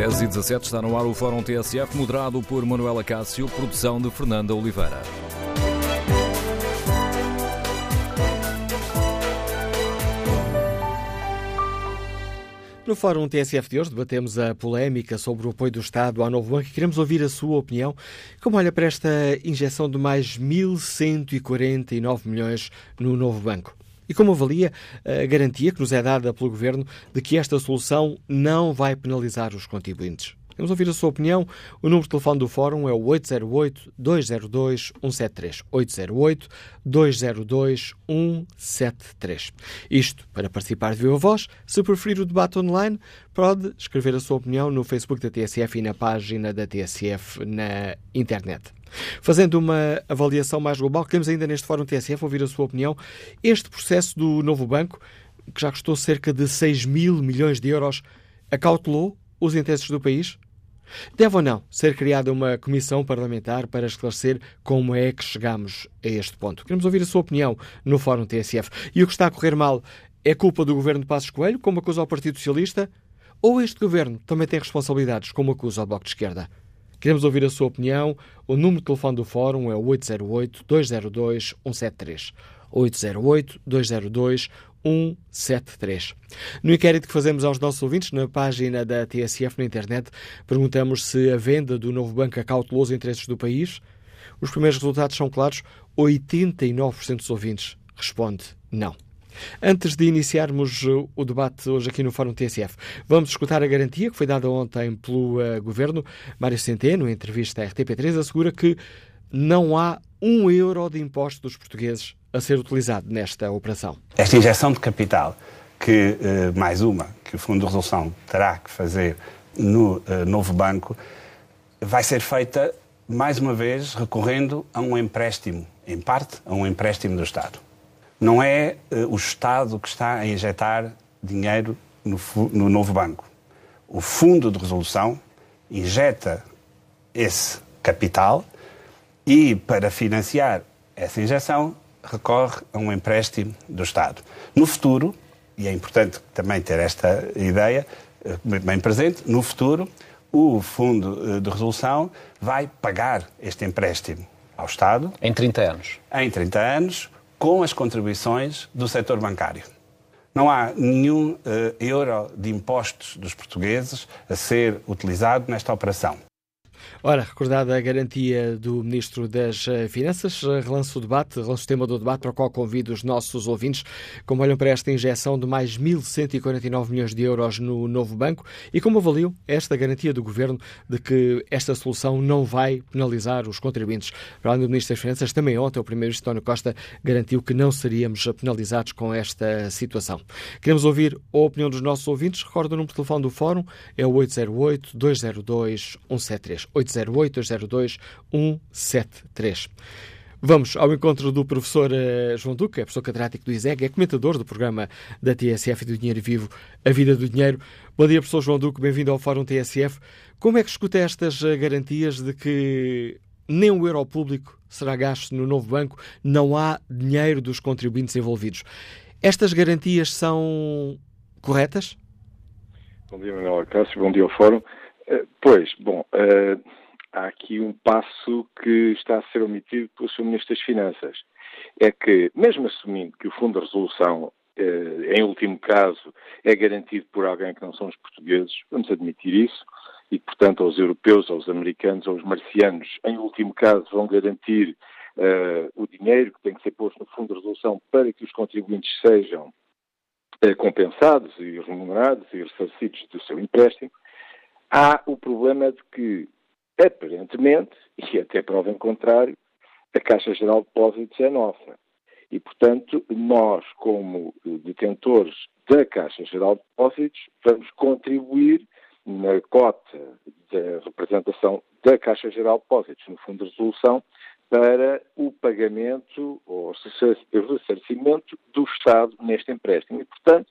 10 e 17 está no ar o Fórum TSF, moderado por Manuela Cássio, produção de Fernanda Oliveira. No Fórum TSF de hoje debatemos a polémica sobre o apoio do Estado ao novo banco e queremos ouvir a sua opinião. Como olha para esta injeção de mais 1.149 milhões no novo banco? E como avalia a garantia que nos é dada pelo Governo de que esta solução não vai penalizar os contribuintes? Vamos ouvir a sua opinião. O número de telefone do Fórum é o 808-202-173. 808-202-173. Isto para participar de viva voz. Se preferir o debate online, pode escrever a sua opinião no Facebook da TSF e na página da TSF na internet. Fazendo uma avaliação mais global, queremos ainda neste Fórum TSF ouvir a sua opinião. Este processo do novo banco, que já custou cerca de 6 mil milhões de euros, acautelou os interesses do país? Deve ou não ser criada uma comissão parlamentar para esclarecer como é que chegamos a este ponto? Queremos ouvir a sua opinião no Fórum TSF. E o que está a correr mal é culpa do governo de Passos Coelho, como acusa o Partido Socialista? Ou este governo também tem responsabilidades, como acusa o Bloco de Esquerda? Queremos ouvir a sua opinião. O número de telefone do Fórum é o 808-202-173. 808-202-173. No inquérito que fazemos aos nossos ouvintes, na página da TSF na internet, perguntamos se a venda do novo banco acautelou os interesses do país. Os primeiros resultados são claros: 89% dos ouvintes responde não. Antes de iniciarmos o debate hoje aqui no Fórum TSF, vamos escutar a garantia que foi dada ontem pelo uh, Governo. Mário Centeno, em entrevista à RTP3, assegura que não há um euro de imposto dos portugueses a ser utilizado nesta operação. Esta injeção de capital, que uh, mais uma, que o Fundo de Resolução terá que fazer no uh, novo banco, vai ser feita, mais uma vez, recorrendo a um empréstimo, em parte, a um empréstimo do Estado. Não é uh, o Estado que está a injetar dinheiro no, no, novo banco. O Fundo de Resolução injeta esse capital e, para financiar essa injeção, recorre a um empréstimo do Estado. No futuro, e é importante também ter esta ideia uh, bem presente, no futuro, o Fundo uh, de Resolução vai pagar este empréstimo ao Estado. Em 30 anos. Em 30 anos com as contribuições do setor bancário. Não há nenhum uh, euro de impostos dos portugueses a ser utilizado nesta operação. Ora, recordada a garantia do Ministro das eh, Finanças, eh, relanço o debate, relanço o tema do debate para o qual convido os nossos ouvintes, como olham para esta injeção de mais 1.149 milhões de euros no novo banco e como avaliam esta garantia do Governo de que esta solução não vai penalizar os contribuintes. Para além do Ministro das Finanças, também ontem o Primeiro-Ministro António Costa garantiu que não seríamos penalizados com esta situação. Queremos ouvir a opinião dos nossos ouvintes. Recordo o número de telefone do Fórum, é o 808-202-173. 808-202-173. Vamos ao encontro do professor uh, João Duque, é professor catedrático do ISEG, é comentador do programa da TSF do Dinheiro Vivo, A Vida do Dinheiro. Bom dia, professor João Duque, bem-vindo ao Fórum TSF. Como é que escuta estas uh, garantias de que nem um euro público será gasto no novo banco, não há dinheiro dos contribuintes envolvidos? Estas garantias são corretas? Bom dia, Manuel Cássio, bom dia ao Fórum. Uh, pois, bom, há aqui um passo que está a ser omitido pelo Sr. Ministro das Finanças. É que, mesmo assumindo que o Fundo de Resolução, eh, em último caso, é garantido por alguém que não são os portugueses, vamos admitir isso, e, portanto, aos europeus, aos americanos, aos marcianos, em último caso, vão garantir uh, o dinheiro que tem que ser posto no Fundo de Resolução para que os contribuintes sejam uh, compensados e remunerados e ressarcidos do seu empréstimo. Há o problema de que aparentemente, e até prova em contrário, a Caixa Geral de Depósitos é nossa. E, portanto, nós, como detentores da Caixa Geral de Depósitos, vamos contribuir na cota da representação da Caixa Geral de Depósitos no Fundo de Resolução para o pagamento ou o ressarcimento do Estado neste empréstimo. E, portanto,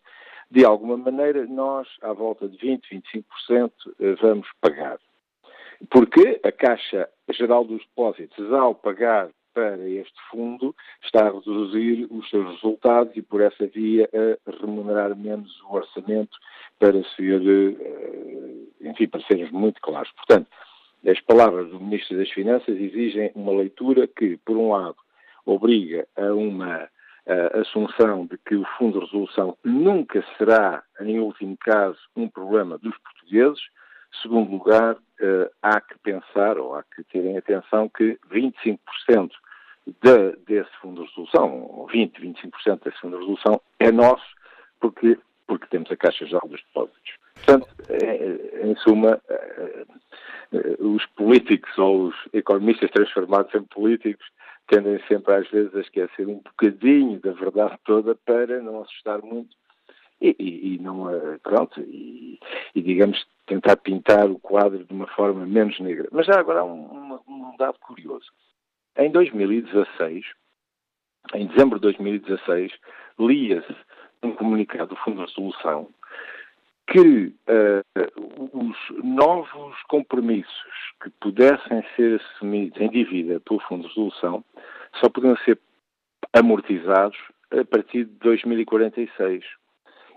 de alguma maneira, nós, à volta de 20%, 25%, eh, vamos pagar. Porque a Caixa Geral dos Depósitos, ao pagar para este fundo, está a reduzir os seus resultados e, por essa via, a remunerar menos o orçamento para ser uh, enfim, para sermos muito claros. Portanto, as palavras do Ministro das Finanças exigem uma leitura que, por um lado, obriga a uma a assunção de que o Fundo de Resolução nunca será, em último caso, um problema dos portugueses. Segundo lugar, uh, há que pensar, ou há que terem atenção, que 25% de, desse Fundo de Resolução, ou 20%, 25% desse Fundo de Resolução, é nosso, porque, porque temos a Caixa Geral dos Depósitos. Portanto, é, em suma, é, os políticos ou os economistas transformados em políticos tendem sempre às vezes a esquecer um bocadinho da verdade toda para não assustar muito e, e, e não pronto e, e, digamos tentar pintar o quadro de uma forma menos negra. Mas já agora há um, um dado curioso. Em 2016, em dezembro de 2016, lia-se um comunicado do Fundo de Resolução que uh, os novos compromissos que pudessem ser assumidos em dívida pelo Fundo de Resolução só podiam ser amortizados a partir de 2046.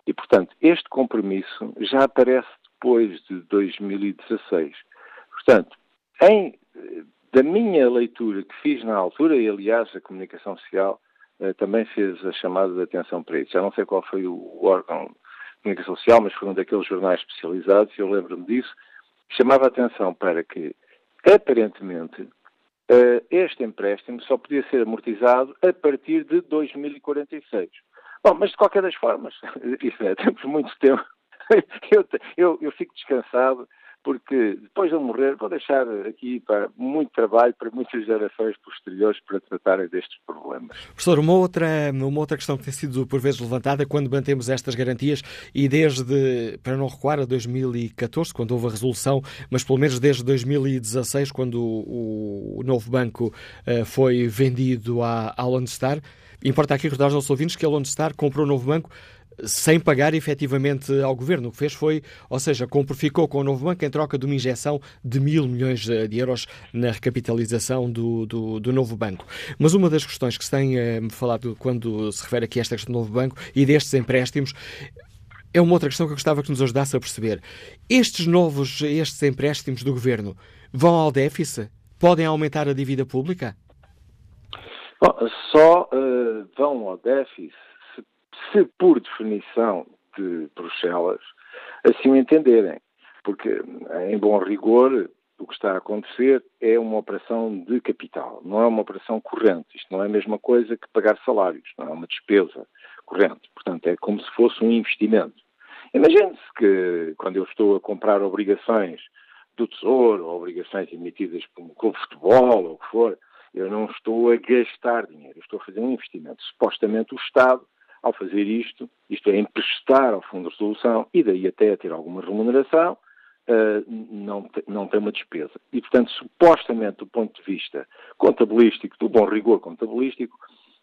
E, portanto, este compromisso já aparece depois de 2016. Portanto, em, da minha leitura que fiz na altura, e aliás a comunicação social uh, também fez a chamada de atenção para isso, já não sei qual foi o órgão comunicação social, mas foi um daqueles jornais especializados, e eu lembro-me disso, chamava a atenção para que, aparentemente, uh, este empréstimo só podia ser amortizado a partir de 2046. Bom, mas de qualquer das formas, isso é, temos muito tempo. eu, eu, eu fico descansado porque depois de eu morrer vou deixar aqui para muito trabalho para muitas gerações posteriores para tratarem destes problemas. Professor, uma outra, uma outra questão que tem sido por vezes levantada quando mantemos estas garantias e desde, para não recuar, a 2014, quando houve a resolução, mas pelo menos desde 2016, quando o, o novo banco uh, foi vendido à, à Lone Star, importa aqui recordar aos nossos ouvintes que a Lone Star comprou o novo banco sem pagar efetivamente ao governo. O que fez foi, ou seja, ficou com o novo banco em troca de uma injeção de mil milhões de euros na recapitalização do, do, do novo banco. Mas uma das questões que se tem eh, falado quando se refere aqui a esta questão do novo banco e destes empréstimos é uma outra questão que eu gostava que nos ajudasse a perceber. Estes novos, estes empréstimos do governo vão ao déficit? Podem aumentar a dívida pública? Bom, só uh, vão ao déficit se por definição de Bruxelas assim o entenderem. Porque, em bom rigor, o que está a acontecer é uma operação de capital, não é uma operação corrente. Isto não é a mesma coisa que pagar salários, não é uma despesa corrente. Portanto, é como se fosse um investimento. Imagine-se que quando eu estou a comprar obrigações do Tesouro, ou obrigações emitidas por um clube de futebol, ou o que for, eu não estou a gastar dinheiro, estou a fazer um investimento. Supostamente o Estado ao fazer isto, isto é, emprestar ao Fundo de Resolução e daí até ter alguma remuneração, uh, não, te, não tem uma despesa. E, portanto, supostamente, do ponto de vista contabilístico, do bom rigor contabilístico,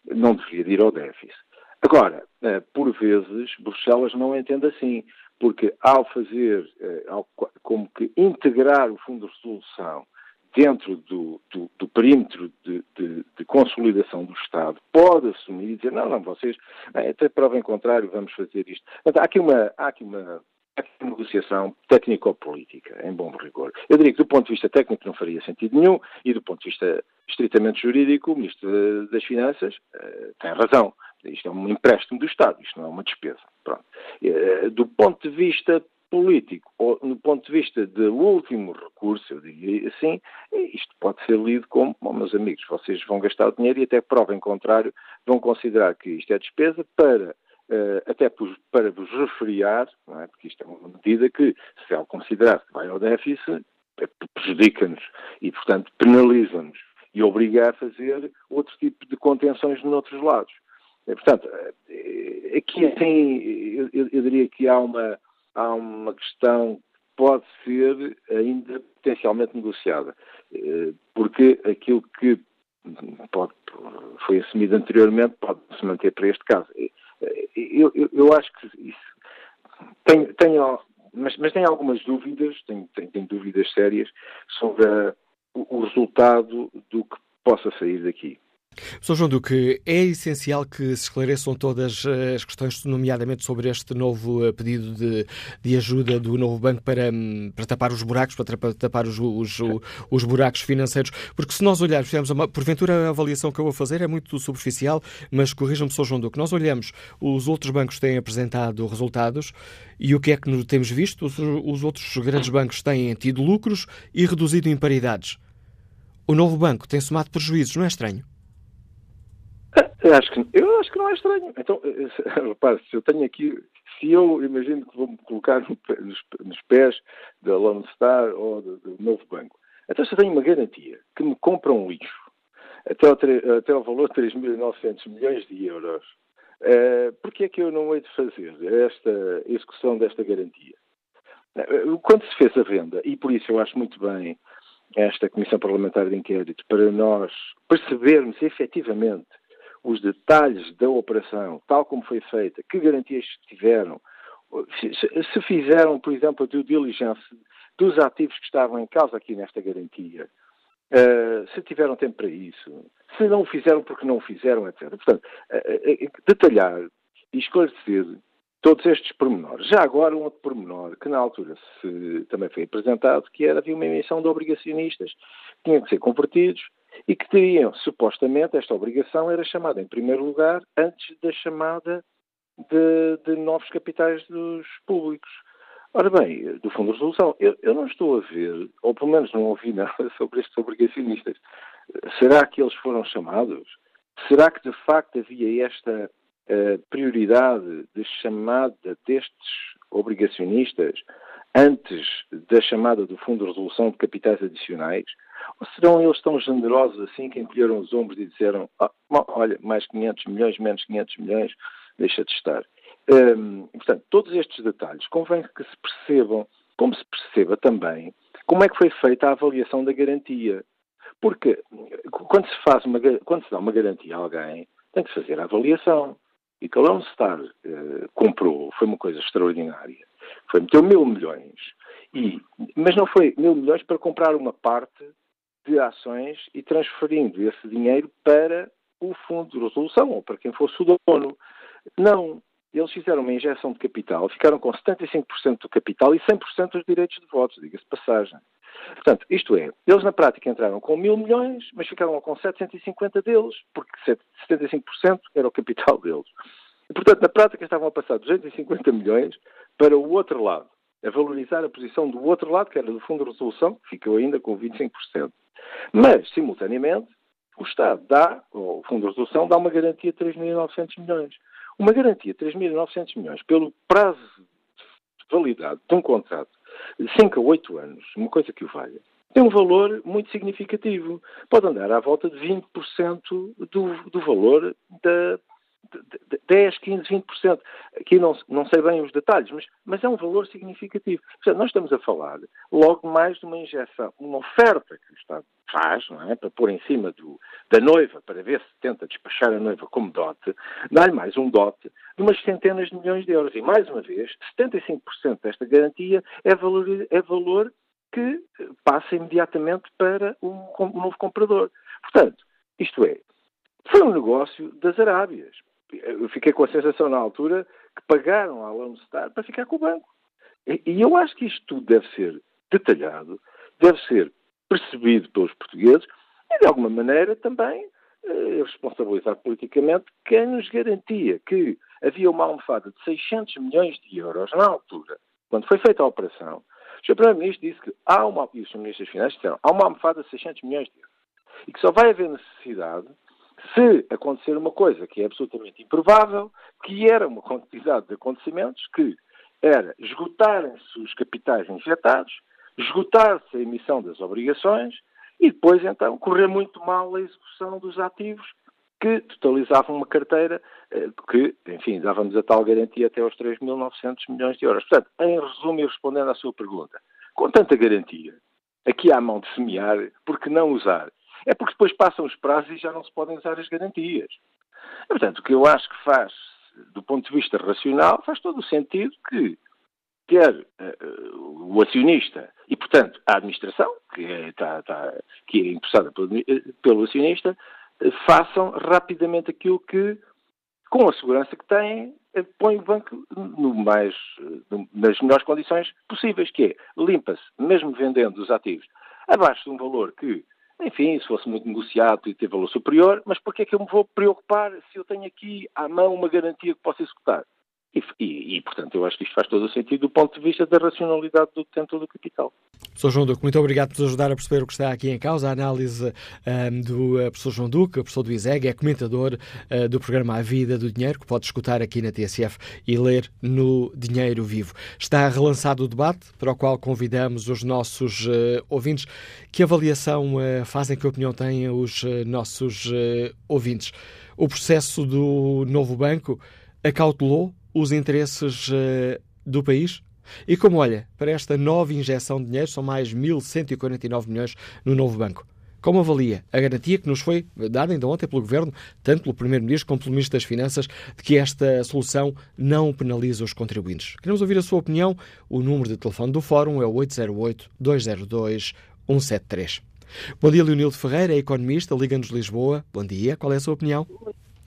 não deveria ir ao déficit. Agora, uh, por vezes, Bruxelas não entende assim, porque ao fazer, uh, ao, como que integrar o Fundo de Resolução dentro do, do, do perímetro de, de, de, consolidação do Estado, pode assumir e dizer, não, não, vocês, até prova em contrário, vamos fazer isto. Há aqui uma, há aqui uma, há aqui uma negociação técnico-política, em bom rigor. Eu diria que do ponto de vista técnico não faria sentido nenhum, e do ponto de vista estritamente jurídico, o Ministro das Finanças uh, tem razão. Isto é um empréstimo do Estado, isto não é uma despesa. Pronto. Uh, do ponto de vista político, ou no ponto de vista do último recurso, eu diria assim, isto pode ser lido como, bom, meus amigos, vocês vão gastar o dinheiro e até prova em contrário, vão considerar que isto é despesa para Uh, até para vos refriar, é? porque isto é uma medida que, se ela considerar que vai ao déficit, é, prejudica-nos e, portanto, penaliza-nos e obriga a fazer outro tipo de contenções noutros lados. Portanto, eh, aqui tem, eu, eu, diria que há uma, há uma questão que pode ser ainda potencialmente negociada, eh, porque aquilo que pode, foi assumido anteriormente pode se manter para este caso. Eh, eu, eu, eu acho que isso tenho, tenho mas, mas tenho algumas dúvidas, tenho, tenho, tenho dúvidas sérias sobre a, o resultado do que possa sair daqui. Sr. João Duque, é essencial que se esclareçam todas eh, as questões, nomeadamente sobre este novo eh, pedido de, de ajuda do novo banco para, hum, para tapar os buracos, para tapar os, os, os buracos financeiros, porque se nós olharmos, uma, porventura a avaliação que eu vou fazer é muito superficial, mas corrijam-me, Sr. João Duque, nós olhamos, os outros bancos têm apresentado resultados e o que é que temos visto? Os, os outros grandes bancos têm tido lucros e reduzido imparidades. O novo banco tem somado prejuízos, não é estranho? Eu acho que, eu acho que não é estranho. Então, repare, se eu tenho aqui, se eu imagino que vou-me colocar nos, pés da Lone Star ou do, do, novo banco, então se eu tenho uma garantia que me compra um lixo até ao, até ao valor de 3.900 milhões de euros, uh, por que é que eu não hei de fazer esta execução desta garantia? Eh, quando se fez a venda, e por isso eu acho muito bem esta Comissão Parlamentar de Inquérito, para nós percebermos efetivamente os detalhes da operação, tal como foi feita, que garantias tiveram, se fizeram, por exemplo, a due diligence dos ativos que estavam em causa aqui nesta garantia, uh, se tiveram tempo para isso, se não o fizeram porque não o fizeram, etc. Portanto, uh, uh, detalhar e esclarecer todos estes pormenores. Já agora, um outro pormenor que na altura se, também foi apresentado, que era havia uma emissão de obrigacionistas que tinham que ser convertidos e que teriam, supostamente, esta obrigação era chamada em primeiro lugar antes da chamada de, de novos capitais dos públicos. Ora bem, do Fundo de Resolução, eu, eu, não estou a ver, ou pelo menos não ouvi nada sobre estes obrigacionistas. Será que eles foram chamados? Será que de facto havia esta uh, prioridade de chamada destes obrigacionistas antes da chamada do Fundo de Resolução de Capitais Adicionais? Ou serão eles tão generosos assim que encolheram os ombros e disseram: ah, olha, mais 500 milhões, menos 500 milhões, deixa de estar. Hum, portanto, todos estes detalhes convém que se percebam, como se perceba também, como é que foi feita a avaliação da garantia. Porque quando se, faz uma, quando se dá uma garantia a alguém, tem que fazer a avaliação. E que a Lone Star uh, comprou foi uma coisa extraordinária. Foi meter mil milhões. E, mas não foi mil milhões para comprar uma parte de ações e transferindo esse dinheiro para o fundo de resolução ou para quem fosse o dono. Não. Eles fizeram uma injeção de capital, ficaram com 75% do capital e 100% dos direitos de votos, diga-se passagem. Portanto, isto é, eles na prática entraram com mil milhões, mas ficaram com 750 deles, porque 75% era o capital deles. E, portanto, na prática estavam a passar 250 milhões para o outro lado, a valorizar a posição do outro lado, que era do Fundo de Resolução, que ficou ainda com 25%. Mas, simultaneamente, o Estado dá, ou o Fundo de Resolução, dá uma garantia de 3.900 milhões. Uma garantia de 3.900 milhões pelo prazo de validade de um contrato 5 a 8 anos, uma coisa que o valha, tem um valor muito significativo. Pode andar à volta de 20% do, do valor da, 10, 15, 20%. Aqui não, não sei bem os detalhes, mas, mas é um valor significativo. Portanto, nós estamos a falar logo mais de uma injeção, uma oferta que o Estado faz, não é? Para pôr em cima do, da noiva, para ver se tenta despachar a noiva como dote, dá-lhe mais um dote de umas centenas de milhões de euros. E, mais uma vez, 75% desta garantia é valor, é valor que passa imediatamente para o, novo comprador. Portanto, isto é, foi um negócio das Arábias eu fiquei com a sensação na altura que pagaram à Lone Star para ficar com o banco. E, e eu acho que isto tudo deve ser detalhado, deve ser percebido pelos portugueses e, de alguma maneira, também eh, responsabilizar politicamente quem nos garantia que havia uma almofada de 600 milhões de euros na altura, quando foi feita a operação. O Sr. Primeiro-Ministro disse que há uma, e os Ministros das Finanças disseram, há uma almofada de 600 milhões de euros. E que só vai haver necessidade se acontecer uma coisa que é absolutamente improvável, que era uma quantidade de acontecimentos que era esgotarem-se os capitais injetados, esgotar-se a emissão das obrigações e depois, então, correr muito mal a execução dos ativos que totalizavam uma carteira eh, que, enfim, dávamos a tal garantia até aos 3.900 milhões de euros. Portanto, em resumo e respondendo à sua pergunta, com tanta garantia, aqui há mão de semear, por que não usar é porque depois passam os prazos e já não se podem usar as garantias. Portanto, o que eu acho que faz, do ponto de vista racional, faz todo o sentido que quer uh, o acionista e, portanto, a administração, que é, tá, tá, que é impulsada pelo, pelo acionista, façam rapidamente aquilo que, com a segurança que têm, põe o banco no mais, no, nas melhores condições possíveis, que é limpa-se, mesmo vendendo os ativos abaixo de um valor que, enfim, se fosse muito negociado e ter valor superior, mas por que é que eu me vou preocupar se eu tenho aqui à mão uma garantia que posso executar? E, e, e, portanto, eu acho que isto faz todo o sentido do ponto de vista da racionalidade do detentor do capital. Professor João Duque, muito obrigado por nos ajudar a perceber o que está aqui em causa. A análise um, do uh, professor João Duque, professor do ISEG, é comentador uh, do programa A Vida do Dinheiro, que pode escutar aqui na TSF e ler no Dinheiro Vivo. Está relançado o debate, para o qual convidamos os nossos uh, ouvintes. Que avaliação fazem, que opinião têm os nossos ouvintes? O processo do novo banco acautelou os interesses uh, do país? E como olha para esta nova injeção de dinheiro, são mais 1.149 milhões no novo banco. Como avalia a garantia que nos foi dada ainda ontem pelo Governo, tanto pelo Primeiro-Ministro como pelo Ministro das Finanças, de que esta solução não penaliza os contribuintes? Queremos ouvir a sua opinião. O número de telefone do Fórum é o 808-202-173. Bom dia, Leonildo Ferreira, economista, Liga-nos Lisboa. Bom dia, qual é a sua opinião?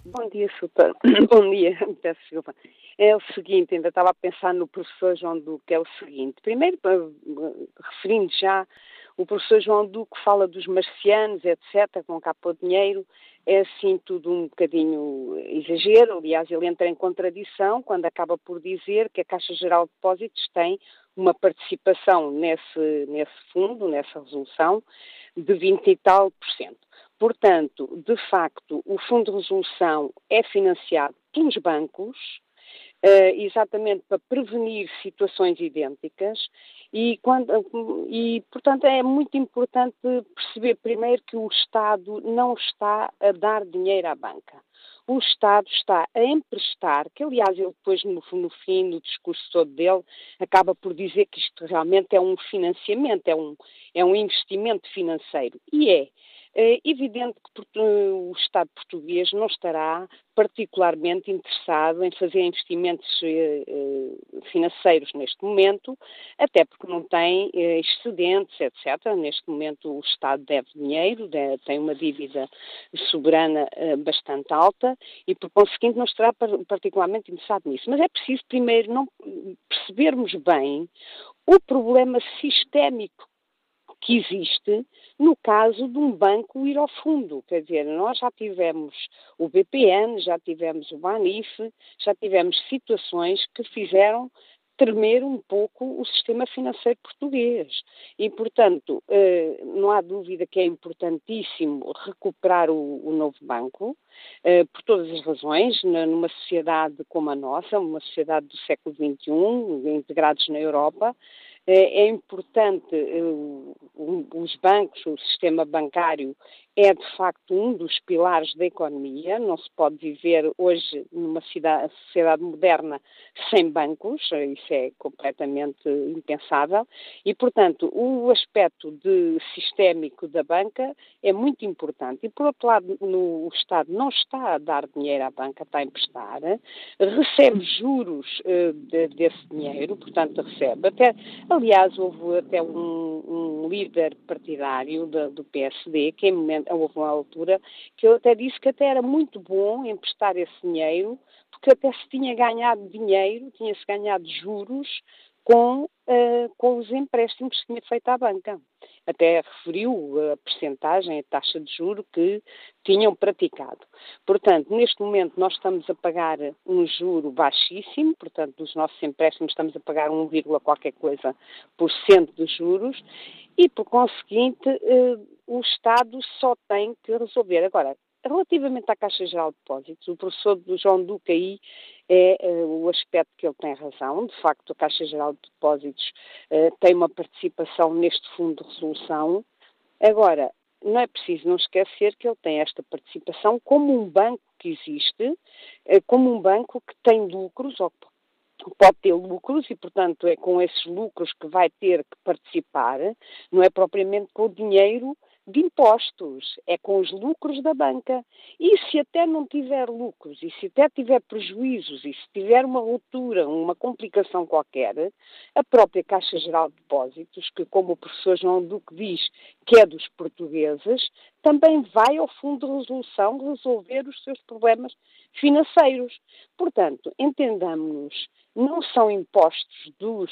Bom dia, super. Bom dia, peço desculpa. É o seguinte, ainda estava a pensar no professor João Duque, é o seguinte. Primeiro, referindo já, o professor João Duque fala dos marcianos, etc., com capa o dinheiro, é assim tudo um bocadinho exagero. Aliás, ele entra em contradição quando acaba por dizer que a Caixa Geral de Depósitos tem uma participação nesse, nesse fundo, nessa resolução, de 20 e tal por cento. Portanto, de facto, o Fundo de Resolução é financiado pelos bancos, uh, exatamente para prevenir situações idênticas e, quando, e, portanto, é muito importante perceber primeiro que o Estado não está a dar dinheiro à banca. O Estado está a emprestar, que aliás ele depois no, no fim, no discurso todo dele, acaba por dizer que isto realmente é um financiamento, é um, é um investimento financeiro. E é. É evidente que o Estado português não estará particularmente interessado em fazer investimentos eh, eh, financeiros neste momento, até porque não tem eh, excedentes, etc. Neste momento o Estado deve dinheiro, tem uma dívida soberana bastante alta e, por conseguinte, não estará particularmente interessado nisso. Mas é preciso primeiro não percebermos bem o problema sistémico que existe no caso de um banco ir ao fundo. Quer dizer, nós já tivemos o BPN, já tivemos o Banif, já tivemos situações que fizeram tremer um pouco o sistema financeiro português. E, portanto, eh, não há dúvida que é importantíssimo recuperar o, novo banco, eh, por todas as razões, numa sociedade como a nossa, uma sociedade do século XXI, integrados na Europa, é, é importante, eh, os bancos, o sistema bancário é de facto um dos pilares da economia. Não se pode viver hoje numa cidade, sociedade moderna sem bancos, isso é completamente impensável. E, portanto, o aspecto de sistémico da banca é muito importante. E, por outro lado, no, o Estado não está a dar dinheiro à banca, está a emprestar, recebe juros uh, de, desse dinheiro, portanto, recebe. Até, aliás, houve até um, um líder partidário do, do PSD que, em momento houve uma altura que eu até disse que até era muito bom emprestar esse dinheiro, porque até se tinha ganhado dinheiro, tinha-se ganhado juros com, uh, com os empréstimos que tinha feito à banca. Até referiu a percentagem, a taxa de juro que tinham praticado. Portanto, neste momento nós estamos a pagar um juro baixíssimo, portanto, dos nossos empréstimos estamos a pagar 1, qualquer coisa por cento dos juros, e por conseguinte uh, o Estado só tem que resolver. Agora, relativamente à Caixa Geral de Depósitos, o professor João Duque aí é uh, o aspecto que ele tem razão. De facto, a Caixa Geral de Depósitos uh, tem uma participação neste fundo de resolução. Agora, não é preciso não esquecer que ele tem esta participação como um banco que existe, uh, como um banco que tem lucros, ou pode ter lucros e, portanto, é com esses lucros que vai ter que participar, não é propriamente com o dinheiro de impostos, é com os lucros da banca. E se até não tiver lucros, e se até tiver prejuízos, e se tiver uma ruptura, uma complicação qualquer, a própria Caixa Geral de Depósitos, que como o professor João Duque diz, que é dos portugueses, também vai ao fundo de resolução resolver os seus problemas financeiros. Portanto, entendamos-nos, não são impostos dos,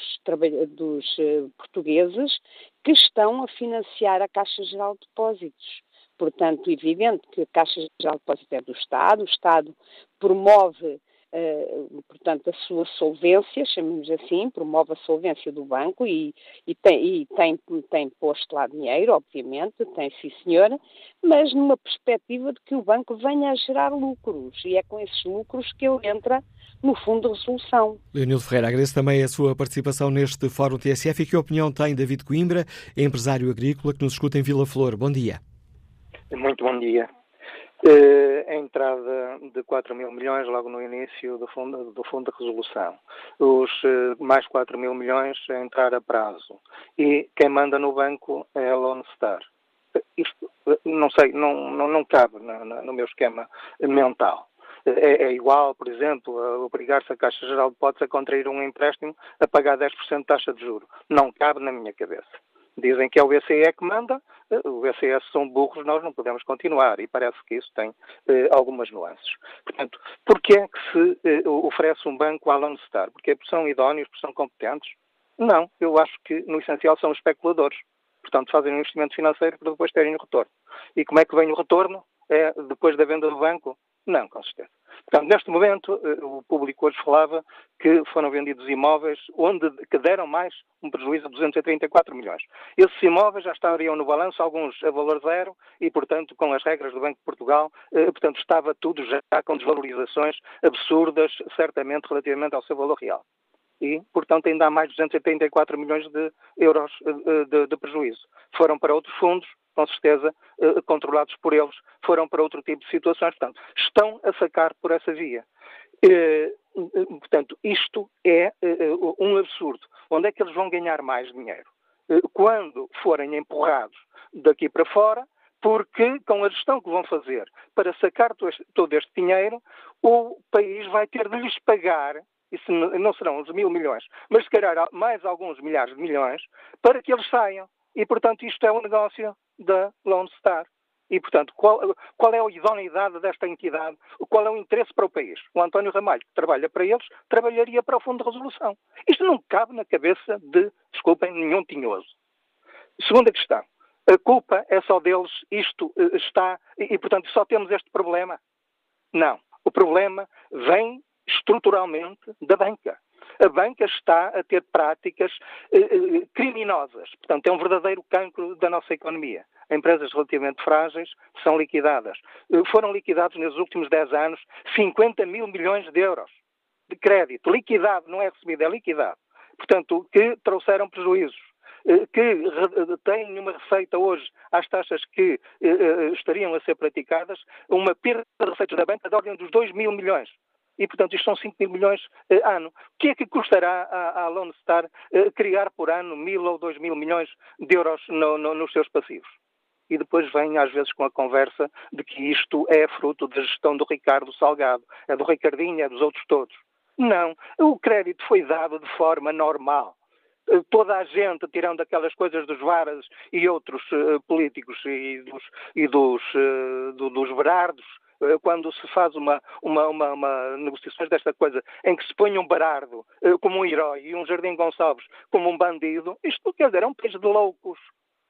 dos uh, portugueses que estão a financiar a Caixa Geral de Depósitos. Portanto, evidente que a Caixa Geral de Depósitos é do Estado, o Estado promove Uh, portanto, a sua solvência, chamemos assim, promove a solvência do banco e, e, tem, e tem, tem, posto lá dinheiro, obviamente, tem sim senhora, mas numa perspectiva de que o banco venha a gerar lucros e é com esses lucros que ele entra no fundo de resolução. Leonildo Ferreira, agradeço também a sua participação neste Fórum TSF e que opinião tem David Coimbra, empresário agrícola que nos escuta em Vila Flor. Bom dia. Muito bom dia. Uh, a entrada de 4 mil milhões logo no início do fundo, do fundo de resolução. Os uh, mais 4 mil milhões a entrar a prazo. E quem manda no banco é a Lone Star. Isto, não sei, não, não, não cabe no, no meu esquema mental. É, é, igual, por exemplo, a obrigar-se a Caixa Geral de Depósitos a contrair um empréstimo a pagar 10% de taxa de juro. Não cabe na minha cabeça. Dizem que é o BCE que manda, eh, o BCE são burros, nós não podemos continuar e parece que isso tem eh, algumas nuances. Portanto, porquê é que se eh, oferece um banco à Lone Star? Porque são idóneos, porque são competentes? Não, eu acho que no essencial são especuladores. Portanto, fazem um investimento financeiro para depois terem o retorno. E como é que vem o retorno? É depois da venda do banco? Não, com certeza. Portanto, neste momento, eh, o público hoje falava que foram vendidos imóveis onde que deram mais um prejuízo de 234 milhões. Esses imóveis já estariam no balanço, alguns a valor zero, e, portanto, com as regras do Banco de Portugal, eh, portanto, estava tudo já com desvalorizações absurdas, certamente, relativamente ao seu valor real. E, portanto, ainda há mais de 284 milhões de euros eh, de, de prejuízo. Foram para outros fundos, com certeza, eh, controlados por eles, foram para outro tipo de situações. Portanto, estão a sacar por essa via. Eh, portanto, isto é um absurdo. Onde é que eles vão ganhar mais dinheiro? Quando forem empurrados daqui para fora, porque com a gestão que vão fazer para sacar todo este dinheiro, o país vai ter de lhes pagar, isso não serão uns mil milhões, mas se calhar mais alguns milhares de milhões, para que eles saiam. E, portanto, isto é um negócio da Lone Star. E, portanto, qual, qual, é a idoneidade desta entidade? Qual é o interesse para o país? O António Ramalho, que trabalha para eles, trabalharia para o Fundo de Resolução. Isto não cabe na cabeça de, desculpem, nenhum tinhoso. Segunda questão. A culpa é só deles, isto eh, está, e, portanto, só temos este problema? Não. O problema vem estruturalmente da banca a banca está a ter práticas eh, eh, criminosas. Portanto, é um verdadeiro cancro da nossa economia. Empresas relativamente frágeis são liquidadas. Eh, foram liquidados nos últimos 10 anos 50 mil milhões de euros de crédito. Liquidado, não é recebido, é liquidado. Portanto, que trouxeram prejuízos que têm uma receita hoje às taxas que estariam a ser praticadas, uma perda de receitas da banca de ordem dos 2 mil milhões e, portanto, isto são 5 mil milhões eh, ano. O que é que custará à, à Lone Star eh, criar por ano mil ou dois mil milhões de euros no, no, nos seus passivos? E depois vem, às vezes, com a conversa de que isto é fruto da gestão do Ricardo Salgado, é do Ricardinho, é dos outros todos. Não. O crédito foi dado de forma normal eh, toda a gente, tirando aquelas coisas dos Varas e outros uh, políticos e dos, e dos, uh, do, dos Berardos, quando se faz uma, uma, uma, uma negociações desta coisa, em que se põe um Barardo eh, como um herói e um Jardim Gonçalves como um bandido, isto quer dizer, é um país de loucos.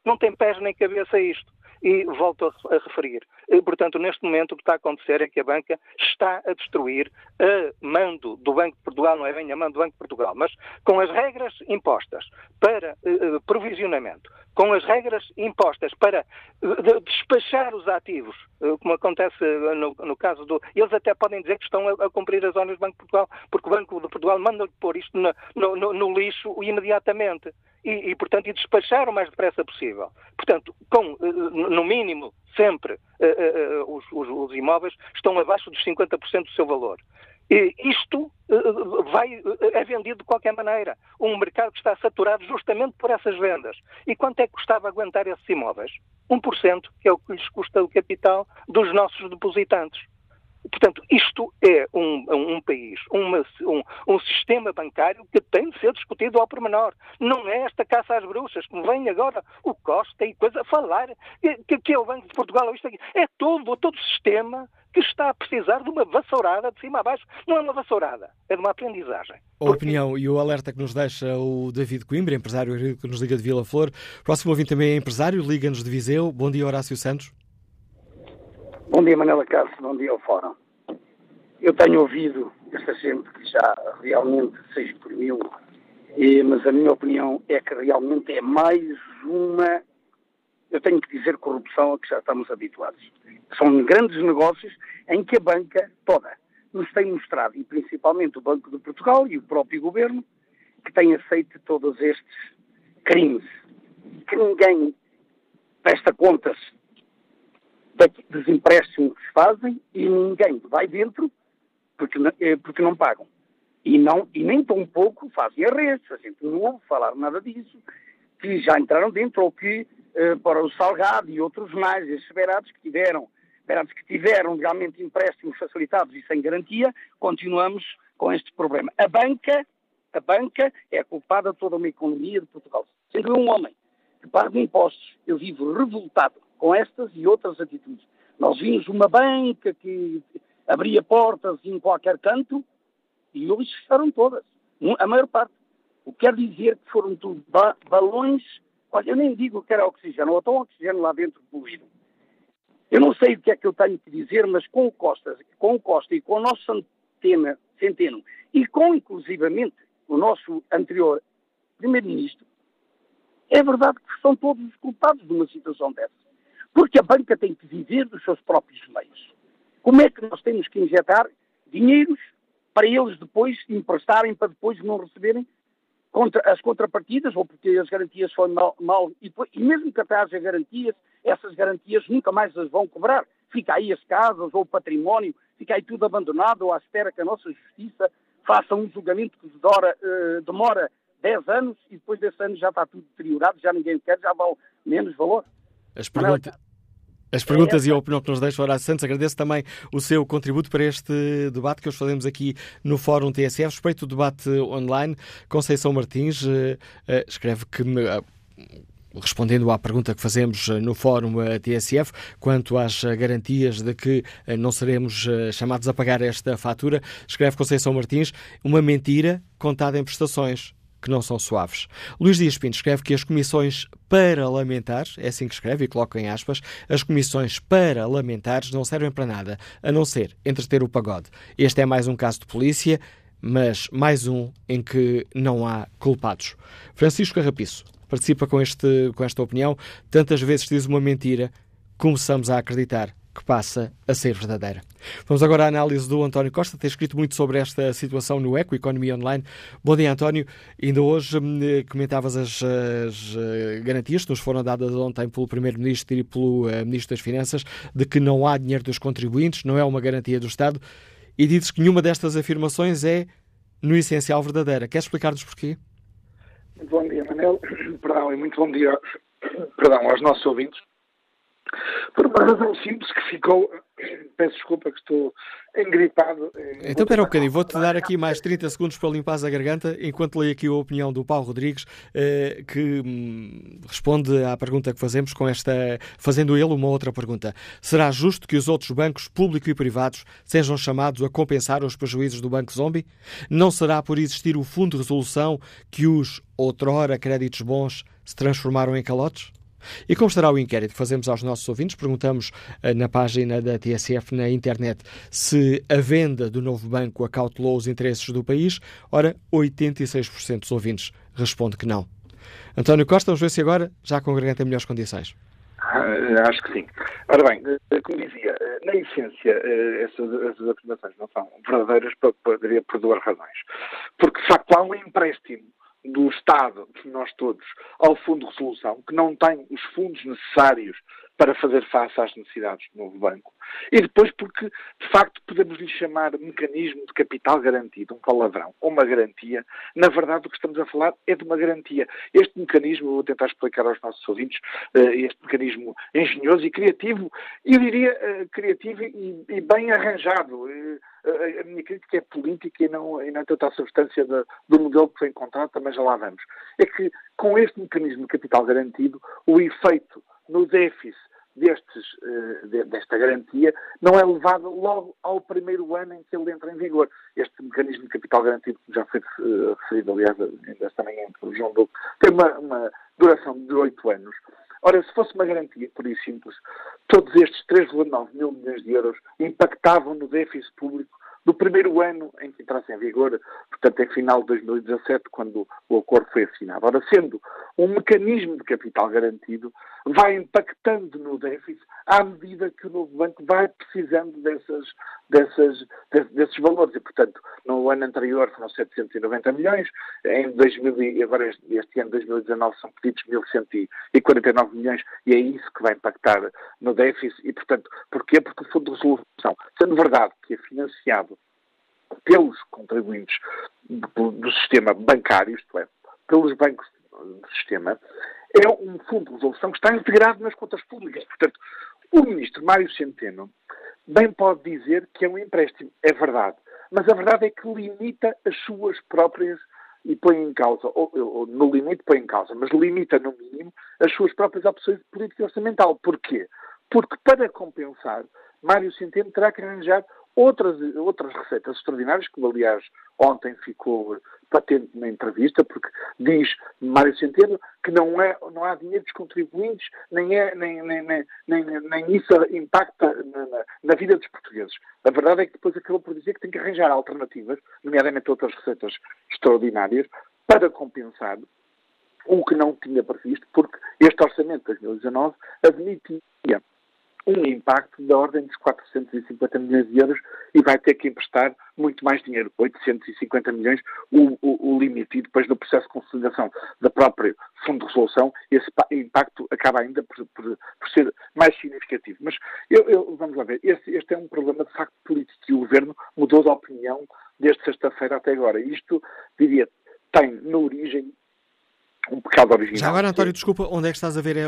Não tem pés nem cabeça isto e volto a, referir. Eh, portanto, neste momento o que está a acontecer é que a banca está a destruir a mando do Banco de Portugal, não é bem a mando do Banco de Portugal, mas com as regras impostas para uh, provisionamento, com as regras impostas para uh, despachar os ativos, como acontece no, no, caso do. Eles até podem dizer que estão a, a, cumprir as zonas do Banco de Portugal, porque o Banco de Portugal manda pôr isto no, no, no lixo imediatamente e, e, portanto, e despachar o mais depressa possível. Portanto, com, eh, no mínimo, sempre, uh, uh, os, os, imóveis estão abaixo dos 50% do seu valor. E isto vai, é vendido de qualquer maneira. Um mercado que está saturado justamente por essas vendas. E quanto é que custava aguentar esses imóveis? 1%, que é o que lhes custa o capital dos nossos depositantes. Portanto, isto é um, um país, uma, um, um, sistema bancário que tem de ser discutido ao pormenor. Não é esta caça às bruxas, que vem agora o Costa e coisa a falar, que, que é o Banco de Portugal, isto aqui. É todo, todo o sistema que está a precisar de uma vassourada de cima a baixo. Não é uma vassourada, é de uma aprendizagem. A opinião e o alerta que nos deixa o David Coimbra, empresário que nos liga de Vila Flor. Próximo ouvinte também é empresário, liga-nos de Viseu. Bom dia, Horácio Santos. Bom dia, Manela Cássio. Bom dia ao Fórum. Eu tenho ouvido esta gente que já realmente 6 por mil, mas a minha opinião é que realmente é mais uma, eu tenho que dizer, corrupção a que já estamos habituados. São grandes negócios em que a banca toda nos tem mostrado, e principalmente o Banco de Portugal e o próprio governo, que tem aceito todos estes crimes, que ninguém presta contas dos empréstimos que fazem e ninguém vai dentro porque, eh, porque não pagam. E, não, e nem tão pouco fazem arrestos. A gente não ouve falar nada disso, que já entraram dentro ou que eh, para o Salgado e outros mais, esses berados que tiveram, berados que tiveram realmente empréstimos facilitados e sem garantia, continuamos com este problema. A banca, a banca é culpada de toda uma economia de Portugal. Sendo um homem que paga impostos, eu vivo revoltado com estas e outras atitudes. Nós vimos uma banca que abria portas em qualquer canto e hoje fecharam todas, a maior parte. O que quer dizer que foram tudo ba balões, olha, eu nem digo que era oxigênio, ou estão oxigênio lá dentro poluído. Eu não sei o que é que eu tenho que dizer, mas com o Costa, com o Costa e com o nosso Centeno, Centeno e com, inclusivamente, o nosso anterior Primeiro-Ministro, é verdade que são todos os culpados de uma situação dessa. Porque a banca tem que viver dos seus próprios meios. Como é que nós temos que injetar dinheiros para eles depois emprestarem, para depois não receberem contra, as contrapartidas, ou porque as garantias foram mal, mal e, depois, e, mesmo que até haja garantias, essas garantias nunca mais as vão cobrar. Fica aí as casas ou o património, fica aí tudo abandonado ou à espera que a nossa justiça faça um julgamento que demora, uh, demora 10 anos e depois desses anos já está tudo deteriorado, já ninguém quer, já vale menos valor. As perguntas... As perguntas é, e a opinião que nos deixa Horácio Santos. Agradeço também o seu contributo para este debate que hoje fazemos aqui no Fórum TSF. Respeito o debate online. Conceição Martins uh, uh, escreve que. Uh, respondendo à pergunta que fazemos no Fórum TSF, quanto às garantias de que não seremos chamados a pagar esta fatura, escreve Conceição Martins, uma mentira contada em prestações que não são suaves. Luís Dias Pinto escreve que as comissões parlamentares, é assim que escreve e coloca em aspas, as comissões parlamentares não servem para nada, a não ser entreter o pagode. Este é mais um caso de polícia, mas mais um em que não há culpados. Francisco Carrapiço participa com, este, com esta opinião. Tantas vezes diz uma mentira, começamos a acreditar que passa a ser verdadeira. Vamos agora à análise do António Costa, tem escrito muito sobre esta situação no Eco, Economia Online. Bom dia, António. Ainda hoje hum, comentavas as, as, eh, garantias que nos foram dadas ontem pelo Primeiro-Ministro e pelo uh, Ministro das Finanças de que não há dinheiro dos contribuintes, não é uma garantia do Estado, e dizes que nenhuma destas afirmações é, no essencial, verdadeira. Queres explicar-nos porquê? Muito bom dia, Manel. Perdão, e muito bom dia perdão, aos nossos ouvintes. Por uma razão simples que ficou. Peço desculpa que estou engripado. Eh, então, espera um bocadinho, vou-te dar aqui mais 30 segundos para limpar a garganta, enquanto leio aqui a opinião do Paulo Rodrigues, eh, que hum, responde à pergunta que fazemos, com esta, fazendo ele uma outra pergunta. Será justo que os outros bancos, públicos e privados, sejam chamados a compensar os prejuízos do Banco Zombie? Não será por existir o fundo de resolução que os, outrora, créditos bons se transformaram em calotes? E como estará o inquérito fazemos aos nossos ouvintes? Perguntamos uh, na página da TSF na internet se a venda do novo banco acautelou os interesses do país. Ora, 86% dos ouvintes responde que não. António Costa, vamos ver se agora já com garganta em melhores condições. Ah, acho que sim. Ora bem, eh, como dizia, eh, na essência, essas, afirmações não são verdadeiras por, por duas razões. Porque, de facto, há um empréstimo do Estado, nós todos, ao Fundo de Resolução, que não tem os fundos necessários para fazer face às necessidades do novo banco. E depois porque, de facto, podemos lhe chamar mecanismo de capital garantido, um palavrão, ou uma garantia. Na verdade, o que estamos a falar é de uma garantia. Este mecanismo, vou tentar explicar aos nossos ouvintes, eh, este mecanismo engenhoso e criativo, eu diria eh, criativo e, bem arranjado. Eh, a minha crítica é política e não, e não tanto a substância de, do modelo que foi encontrado, também já lá vamos. É que com este mecanismo de capital garantido, o efeito no déficit destes, uh, desta garantia não é levado logo ao primeiro ano em que ele entra em vigor. Este mecanismo de capital garantido, que já foi uh, referido, aliás, esta manhã o João Duque, tem uma, uma duração de oito anos. Ora, se fosse uma garantia, por isso simples, todos estes 3,9 mil milhões de euros impactavam no déficit público do primeiro ano em que entrasse em vigor, portanto, é final de 2017, quando o acordo foi assinado. Ora, sendo um mecanismo de capital garantido, vai impactando no déficit à medida que o novo banco vai precisando dessas, dessas, desses valores. E, portanto, no ano anterior foram 790 milhões, em 2000, agora este, este ano, 2019, são pedidos 1.149 milhões, e é isso que vai impactar no déficit. E, portanto, porquê? Porque o Fundo de Resolução, sendo verdade que é financiado pelos contribuintes do, do sistema bancário, isto é, pelos bancos do sistema, é um fundo de resolução que está integrado nas contas públicas. Portanto, o ministro Mário Centeno bem pode dizer que é um empréstimo. É verdade. Mas a verdade é que limita as suas próprias e põe em causa, ou, ou, no limite põe em causa, mas limita no mínimo as suas próprias opções de política orçamental. Porquê? Porque para compensar, Mário Centeno terá que arranjar outras, outras receitas extraordinárias, como aliás ontem ficou patente na entrevista, porque diz Mário Centeno que não, é, não há dinheiro dos contribuintes, nem, é, nem, nem, nem, nem isso impacta na, na, na, vida dos portugueses. A verdade é que depois acabou por dizer que tem que arranjar alternativas, nomeadamente outras receitas extraordinárias, para compensar o que não tinha previsto, porque este orçamento de 2019 admitia um impacto da ordem dos 450 milhões de euros e vai ter que emprestar muito mais dinheiro, 850 milhões, o, o, o limite. E depois do processo de consolidação da própria Fundo de Resolução, esse impacto acaba ainda por, por, por ser mais significativo. Mas eu, eu, vamos lá ver, este, este, é um problema de facto político e o Governo mudou de opinião desde sexta-feira até agora. Isto, diria, tem na origem um pecado original. Já agora, António, desculpa, onde é que estás a ver eh,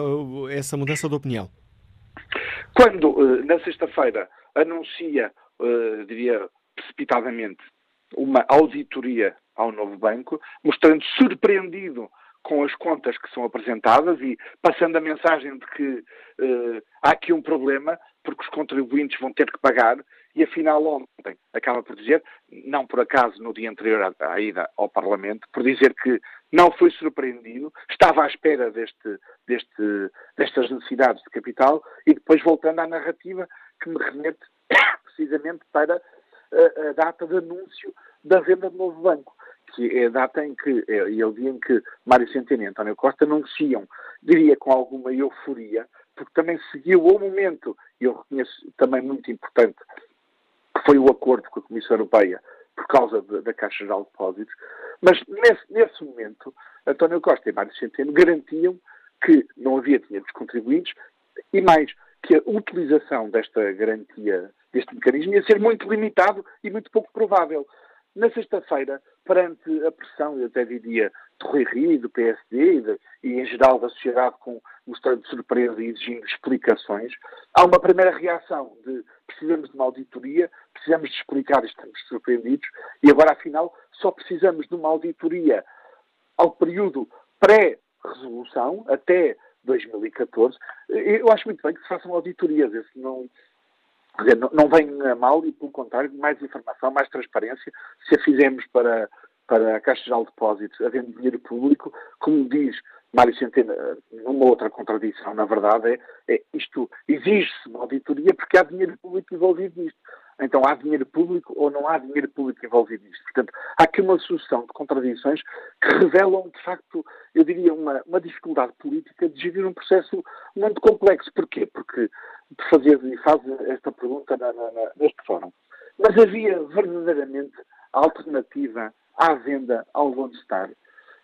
essa mudança de opinião? Quando, eh, na sexta-feira, anuncia, eh, diria precipitadamente, uma auditoria ao novo banco, mostrando surpreendido com as contas que são apresentadas e passando a mensagem de que uh, há aqui um problema, porque os contribuintes vão ter que pagar, e afinal ontem acaba por dizer, não por acaso no dia anterior à, à ida ao Parlamento, por dizer que não foi surpreendido, estava à espera deste, deste, destas necessidades de capital e depois voltando à narrativa que me remete precisamente para a, a data de anúncio da venda do novo banco que é a data em que, é, é o dia em que Mário Centeno e António Costa anunciam, diria com alguma euforia, porque também seguiu o momento, e eu reconheço também muito importante, foi o acordo com a Comissão Europeia por causa de, da Caixa Geral de Depósitos, mas nesse, nesse momento, António Costa e Mário Centeno garantiam que não havia dinheiro dos contribuintes e mais, que a utilização desta garantia, deste mecanismo, ia ser muito limitado e muito pouco provável. Na sexta-feira, perante a pressão, eu até diria, do Rui Rio, do PSD e, de, e, em geral da sociedade com, mostrando surpresa e exigindo explicações, há uma primeira reação de precisamos de uma auditoria, precisamos de explicar estamos surpreendidos, e agora, afinal, só precisamos de uma auditoria ao período pré-resolução, até 2014. Eu acho muito bem que se façam auditorias, esse não, Dizer, não vem a mal e, pelo contrário, mais informação, mais transparência. Se a fizermos para, para a Caixa Geral de Depósitos, havendo dinheiro público, como diz Mário Centeno, numa outra contradição, na verdade, é, é isto exige-se uma auditoria porque há dinheiro público envolvido nisto. Então há dinheiro público ou não há dinheiro público envolvido nisto. Portanto, há aqui uma sucessão de contradições que revelam, de facto, eu diria, uma, uma dificuldade política de gerir um processo muito complexo. Porquê? Porque fazer e faz esta pergunta na, na, neste fórum. Mas havia verdadeiramente alternativa à venda ao Lone Star?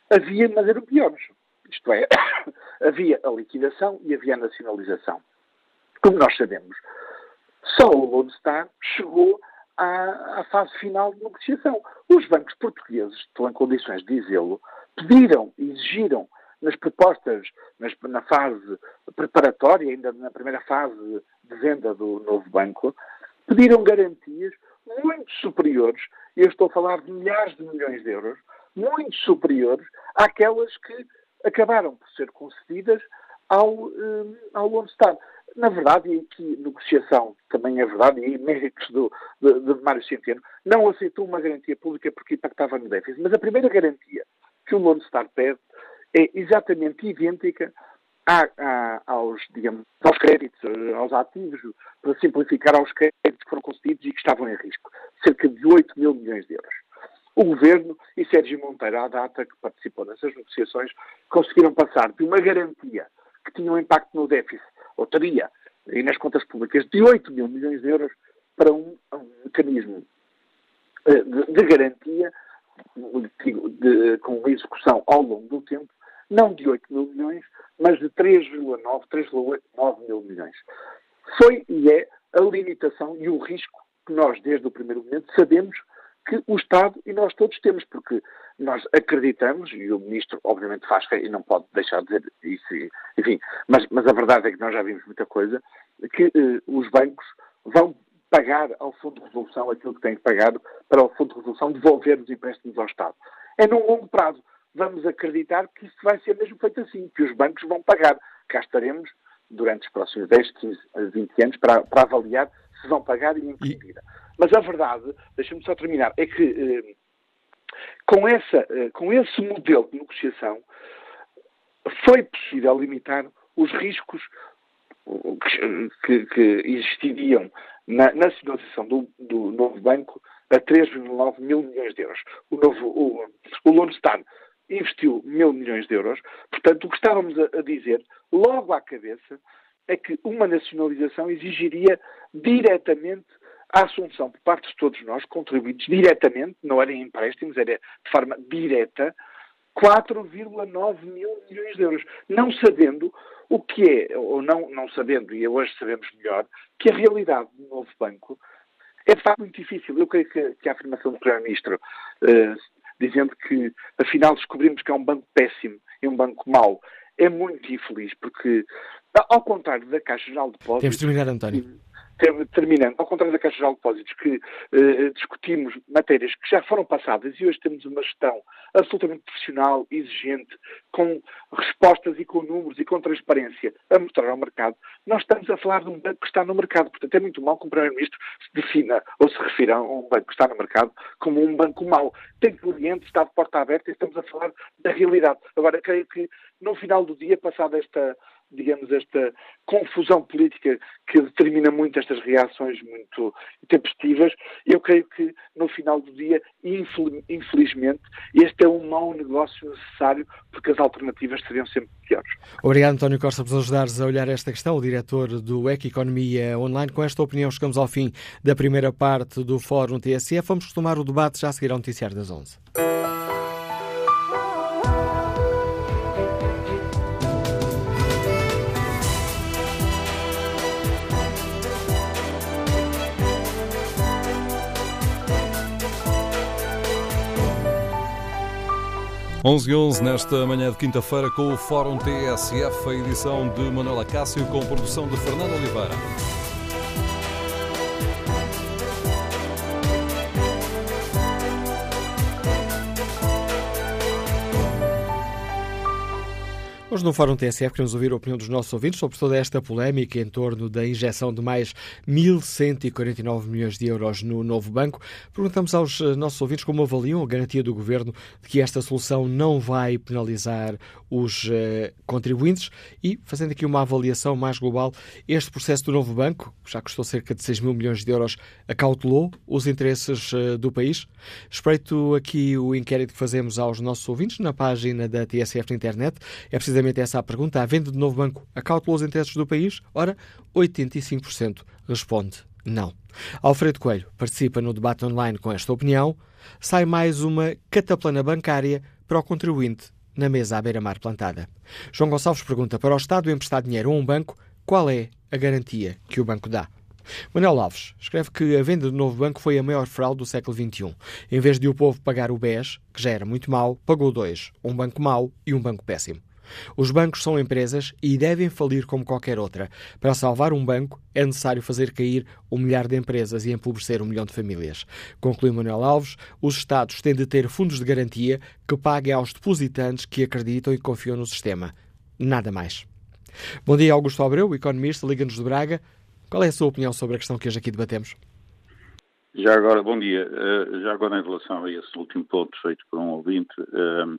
Havia, mas eram piores. Isto é, havia a liquidação e havia a nacionalização. Como nós sabemos, só o Lone Star chegou à, à, fase final de negociação. Os bancos portugueses, estão em condições de dizê-lo, pediram, exigiram nas propostas, nas, na fase preparatória, ainda na primeira fase de venda do novo banco, pediram garantias muito superiores, eu estou a falar de milhares de milhões de euros, muito superiores àquelas que acabaram por ser concedidas ao, um, ao Lone Star. Na verdade, e aqui negociação também é verdade, e méritos do, de, de Mário Centeno, não aceitou uma garantia pública porque impactava no déficit. Mas a primeira garantia que o Lone Star pede é exatamente idêntica aos, digamos, aos créditos, aos ativos, para simplificar aos créditos que foram concedidos e que estavam em risco. Cerca de 8 mil milhões de euros. O Governo e Sérgio Monteiro, à data que participou nessas negociações, conseguiram passar de uma garantia que tinha um impacto no déficit, ou teria, e nas contas públicas, de 8 mil milhões de euros para um, um mecanismo eh, de, de garantia de, de, com execução ao longo do tempo, não de 8 mil milhões, mas de 3,9, 3,9 mil milhões. Foi e é a limitação e o risco que nós, desde o primeiro momento, sabemos que o Estado e nós todos temos, porque nós acreditamos, e o Ministro obviamente faz e não pode deixar de dizer isso, enfim, mas, mas a verdade é que nós já vimos muita coisa, que eh, os bancos vão pagar ao Fundo de Resolução aquilo que têm que pagar para o Fundo de Resolução devolver os empréstimos ao Estado. É num longo prazo. Vamos acreditar que isso vai ser mesmo feito assim, que os bancos vão pagar. Cá estaremos durante os próximos 10, 15, 20 anos para, para avaliar se vão pagar e em que medida. Mas a verdade, deixa-me só terminar, é que eh, com, essa, eh, com esse modelo de negociação foi possível limitar os riscos que, que existiriam na nacionalização do, do novo banco a 3,9 mil milhões de euros. O novo, o, o Lone Star investiu mil milhões de euros. Portanto, o que estávamos a, a dizer logo à cabeça é que uma nacionalização exigiria diretamente a assunção por parte de todos nós, contribuintes, diretamente, não era em empréstimos, era de forma direta, 4,9 mil milhões de euros, não sabendo o que é, ou não, não sabendo, e hoje sabemos melhor, que a realidade do novo banco é de facto muito difícil. Eu creio que, que a afirmação do Primeiro-Ministro, uh, dizendo que afinal descobrimos que é um banco péssimo e um banco mau, é muito infeliz, porque, ao contrário da Caixa Geral de Depósitos... Temos de terminar, António terminando, ao contrário da Caixa Geral de Depósitos, que eh, discutimos matérias que já foram passadas e hoje temos uma gestão absolutamente profissional, exigente, com respostas e com números e com transparência a mostrar ao mercado, nós estamos a falar de um banco que está no mercado. Portanto, é muito mal que o Primeiro-Ministro se defina ou se refira a um banco que está no mercado como um banco mau. Tem clientes, está de porta aberta e estamos a falar da realidade. Agora, creio que no final do dia, passada esta digamos, esta confusão política que determina muito estas reações muito tempestivas, eu creio que no final do dia, infelizmente, este é um mau negócio necessário porque as alternativas seriam sempre piores. Obrigado, António Costa, por nos ajudares a olhar esta questão, o diretor do EC Economia Online. Com esta opinião, chegamos ao fim da primeira parte do Fórum TSF. Vamos retomar o debate já a seguir ao Noticiário das 11. 11 e 11 nesta manhã de quinta-feira com o Fórum TSF, a edição de Manuela Cássio com produção de Fernando Oliveira. Hoje no Fórum TSF queremos ouvir a opinião dos nossos ouvintes sobre toda esta polémica em torno da injeção de mais 1.149 milhões de euros no novo banco. Perguntamos aos eh, nossos ouvintes como avaliam a garantia do Governo de que esta solução não vai penalizar os uh, contribuintes e, fazendo aqui uma avaliação mais global, este processo do novo banco, que já custou cerca de 6 mil milhões de euros, acautelou os interesses uh, do país? Espreito aqui o inquérito que fazemos aos nossos ouvintes na página da TSF na internet. É precisamente precisamente essa a pergunta. A venda do novo banco acautelou os interesses do país? Ora, 85% responde não. Alfredo Coelho participa no debate online com esta opinião. Sai mais uma cataplana bancária para o contribuinte na mesa à beira-mar plantada. João Gonçalves pergunta: para o Estado emprestar dinheiro a um banco, qual é a garantia que o banco dá. Manuel Alves escreve que a venda do novo banco foi a maior fraude do século XXI. Em vez de o povo pagar o BES, que já era muito mau, pagou dois: um banco mau e um banco péssimo. Os bancos são empresas e devem falir como qualquer outra. Para salvar um banco, é necessário fazer cair um milhar de empresas e empobrecer um milhão de famílias. Conclui Manuel Alves, os Estados têm de ter fundos de garantia que paguem aos depositantes que acreditam e confiam no sistema. Nada mais. Bom dia, Augusto Abreu, economista, Liga-nos de Braga. Qual é a sua opinião sobre a questão que hoje aqui debatemos? Já agora, bom dia. Uh, já agora, em relação a esse último ponto feito por um ouvinte, uh,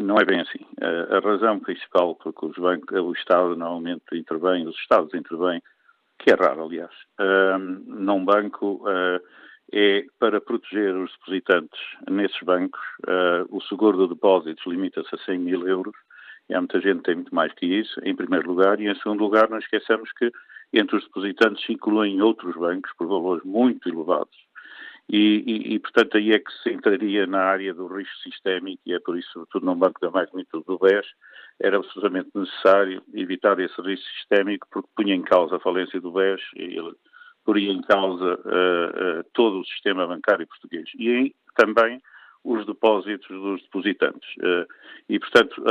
não é bem assim. Uh, a razão principal porque os bancos, o Estado normalmente intervém, os Estados intervêm, que é raro, aliás, num banco é para proteger os depositantes nesses bancos. o seguro de depósitos limita-se a 100 mil euros e há muita gente que tem muito mais que isso, em primeiro lugar, e em segundo lugar, não esqueçamos que entre os depositantes se incluem outros bancos por valores muito elevados. E, e, e, portanto, aí é que se entraria na área do risco sistémico, e é por isso, sobretudo num banco da magnitude do BES, era absolutamente necessário evitar esse risco sistémico, porque punha em causa a falência do BES ele poria em causa uh, uh, todo o sistema bancário português. E aí também os depósitos dos depositantes. Uh, e, portanto,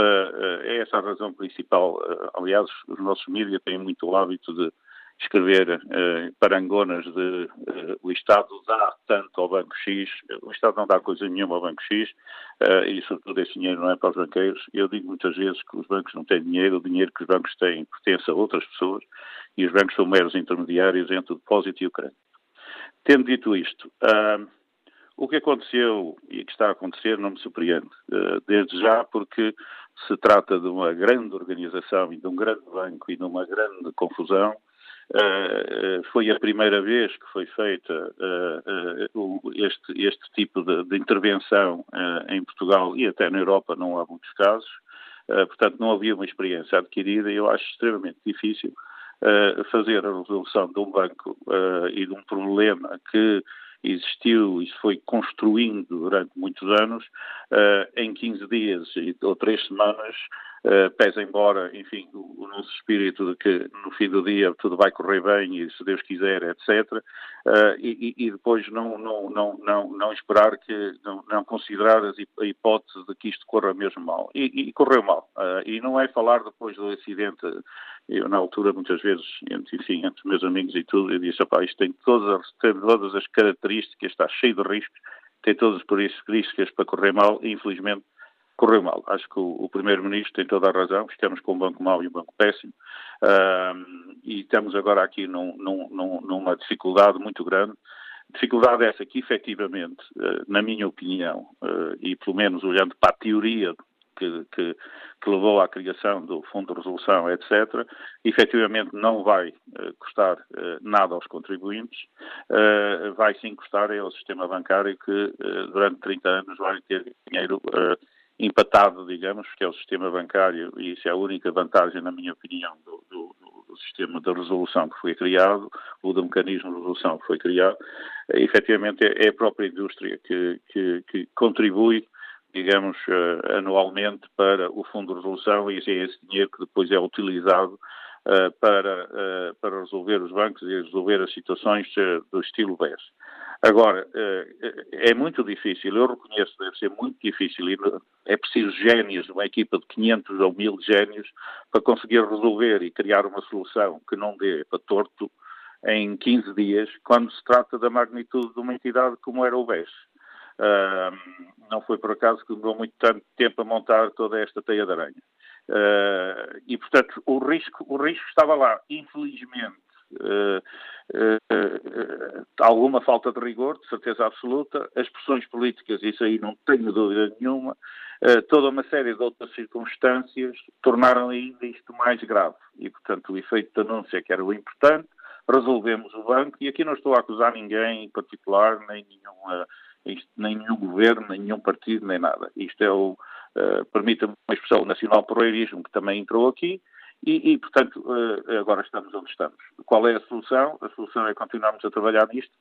é essa a razão principal. aliás, os nossos mídias têm muito o hábito de escrever uh, parangonas de uh, o Estado dá tanto ao Banco X, o Estado não dá coisa nenhuma ao Banco X uh, e, sobretudo, esse dinheiro não é para os banqueiros. Eu digo muitas vezes que os bancos não têm dinheiro, o dinheiro que os bancos têm pertence a outras pessoas e os bancos são meros intermediários entre o depósito e o crédito. Tendo dito isto, o que aconteceu e que está a acontecer não me surpreende, desde já porque se trata de uma grande organização e de um grande banco e de uma grande confusão Uh, foi a primeira vez que foi feita uh, uh, este, este, tipo de, de intervenção em Portugal e até na Europa não há muitos casos, portanto não havia uma experiência adquirida e eu acho extremamente difícil fazer a resolução de um banco e de um problema que existiu e foi construindo durante muitos anos, em 15 dias ou 3 semanas Uh, pese embora, enfim, o, nosso espírito de que no fim do dia tudo vai correr bem e se Deus quiser, etc. Uh, eh, e, e, depois não, não, não, não, não esperar que, não, não considerar a hipótese de que isto corra mesmo mal. E, e correu mal. Uh, e não é falar depois do acidente. Eu, na altura, muitas vezes, entre, enfim, entre meus amigos e tudo, eu disse, isto tem todas, tem todas as características, está cheio de riscos, tem todas as riscos para correr mal e, infelizmente, correu mal. Acho que o, o Primeiro-Ministro tem toda a razão. Estamos com um banco mau e um banco péssimo. Uh, e estamos agora aqui num, num, numa dificuldade muito grande. Dificuldade essa que, efetivamente, uh, na minha opinião, uh, e pelo menos olhando para a teoria que, que, que, levou à criação do Fundo de Resolução, etc., efetivamente não vai uh, custar uh, nada aos contribuintes, uh, vai sim custar ao sistema bancário que durante 30 anos vai ter dinheiro empatado, digamos, que é o sistema bancário, e isso é a única vantagem, na minha opinião, do, do, do sistema de resolução que foi criado, ou do mecanismo de resolução que foi criado, é, efetivamente é, é a própria indústria que, que, que contribui digamos, uh, anualmente para o Fundo de Resolução e é esse dinheiro que depois é utilizado uh, para, para resolver os bancos e resolver as situações do estilo BES. Agora, eh, é muito difícil, eu reconheço, deve ser muito difícil, é preciso génios, uma equipa de 500 ou 1000 génios, para conseguir resolver e criar uma solução que não dê para torto em 15 dias, quando se trata da magnitude de uma entidade como era o BES. Não foi por acaso que demorou muito tanto tempo a montar toda esta teia de aranha. Uh, e, portanto, o risco, o risco estava lá. Infelizmente, alguma falta de rigor, de certeza absoluta, as pressões políticas, isso aí não tenho dúvida nenhuma, toda uma série de outras circunstâncias tornaram ainda isto mais grave. E, portanto, o efeito de anúncio que era o importante, resolvemos o banco, e aqui não estou a acusar ninguém em particular, nem nenhuma isto, nem nenhum governo, nem nenhum partido, nem nada. Isto é o, uh, permita-me uma expressão, nacional porreirismo, que também entrou aqui, e, e portanto, uh, agora estamos onde estamos. Qual é a solução? A solução é continuarmos a trabalhar nisto,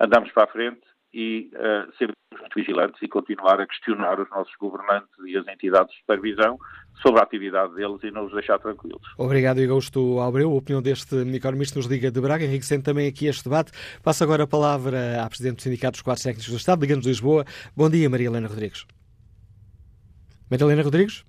andamos para a frente e uh, ser muito vigilantes e continuar a questionar os nossos governantes e as entidades de supervisão sobre a atividade deles e não os deixar tranquilos. Obrigado, Augusto Albreu. A opinião deste economista nos Liga de Braga, enriquecendo também aqui este debate. Passo agora a palavra à Presidente do Sindicato dos Quadros Técnicos do Estado, Liga-nos Lisboa. Bom dia, Maria Helena Rodrigues. Maria Helena Rodrigues?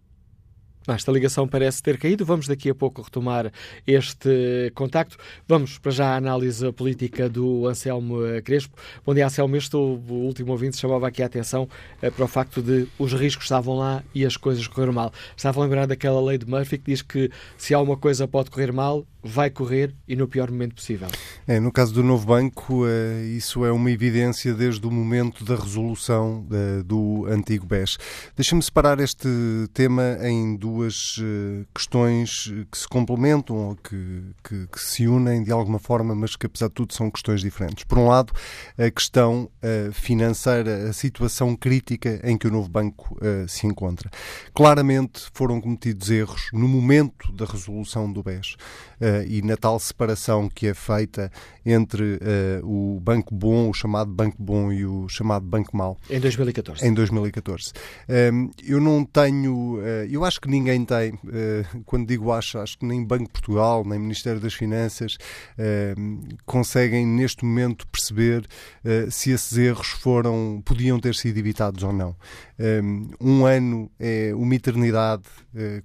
Esta ligação parece ter caído. Vamos daqui a pouco retomar este contacto. Vamos para já à análise política do Anselmo Crespo. Bom dia, Anselmo. Este último ouvinte chamava aqui a atenção eh, para o facto de os riscos estavam lá e as coisas correram mal. Estava a lembrar daquela lei de Murphy que diz que se há uma coisa pode correr mal, vai correr e no pior momento possível. É, no caso do novo banco, eh, isso é uma evidência desde o momento da resolução eh, do antigo BES. Deixa-me separar este tema em duas eh, questões que se complementam ou que, que, que, se unem de alguma forma, mas que apesar de tudo são questões diferentes. Por um lado, a questão financeira, a situação crítica em que o novo banco se encontra. Claramente foram cometidos erros no momento da resolução do BES e na tal separação que é feita entre o banco bom, o chamado banco bom e o chamado banco mau. Em 2014. Em 2014. Um, ehm, eu não tenho, eu acho que ninguém tem, quando digo acho, acho que nem Banco Portugal, nem Ministério das Finanças ehm, conseguem neste momento perceber se esses erros foram, podiam ter sido evitados ou não. Um ano é uma eternidade,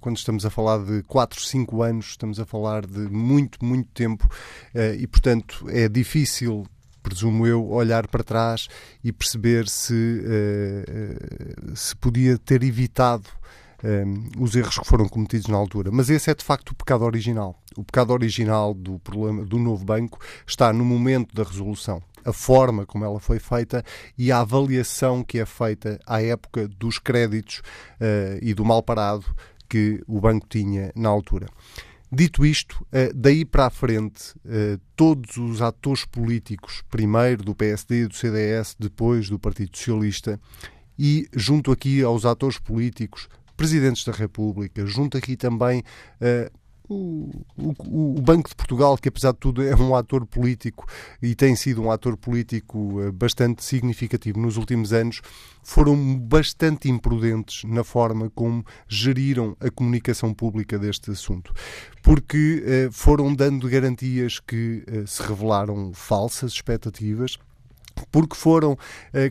quando estamos a falar de 4, 5 anos, estamos a falar de muito, muito tempo eh, e, portanto, é difícil presumo eu, olhar para trás e perceber se, uh, se podia ter evitado um, os erros que foram cometidos na altura. Mas esse é de facto o pecado original. O pecado original do problema do novo banco está no momento da resolução. A forma como ela foi feita e a avaliação que é feita à época dos créditos uh, e do mal parado que o banco tinha na altura. Dito isto, eh, daí para a frente, eh, todos os atores políticos, primeiro do PSD, do CDS, depois do Partido Socialista, e junto aqui aos atores políticos, presidentes da República, junto aqui também eh, o, o, o, Banco de Portugal, que apesar de tudo é um ator político e tem sido um ator político eh, bastante significativo nos últimos anos, foram bastante imprudentes na forma como geriram a comunicação pública deste assunto. Porque eh, foram dando garantias que se revelaram falsas expectativas porque foram uh,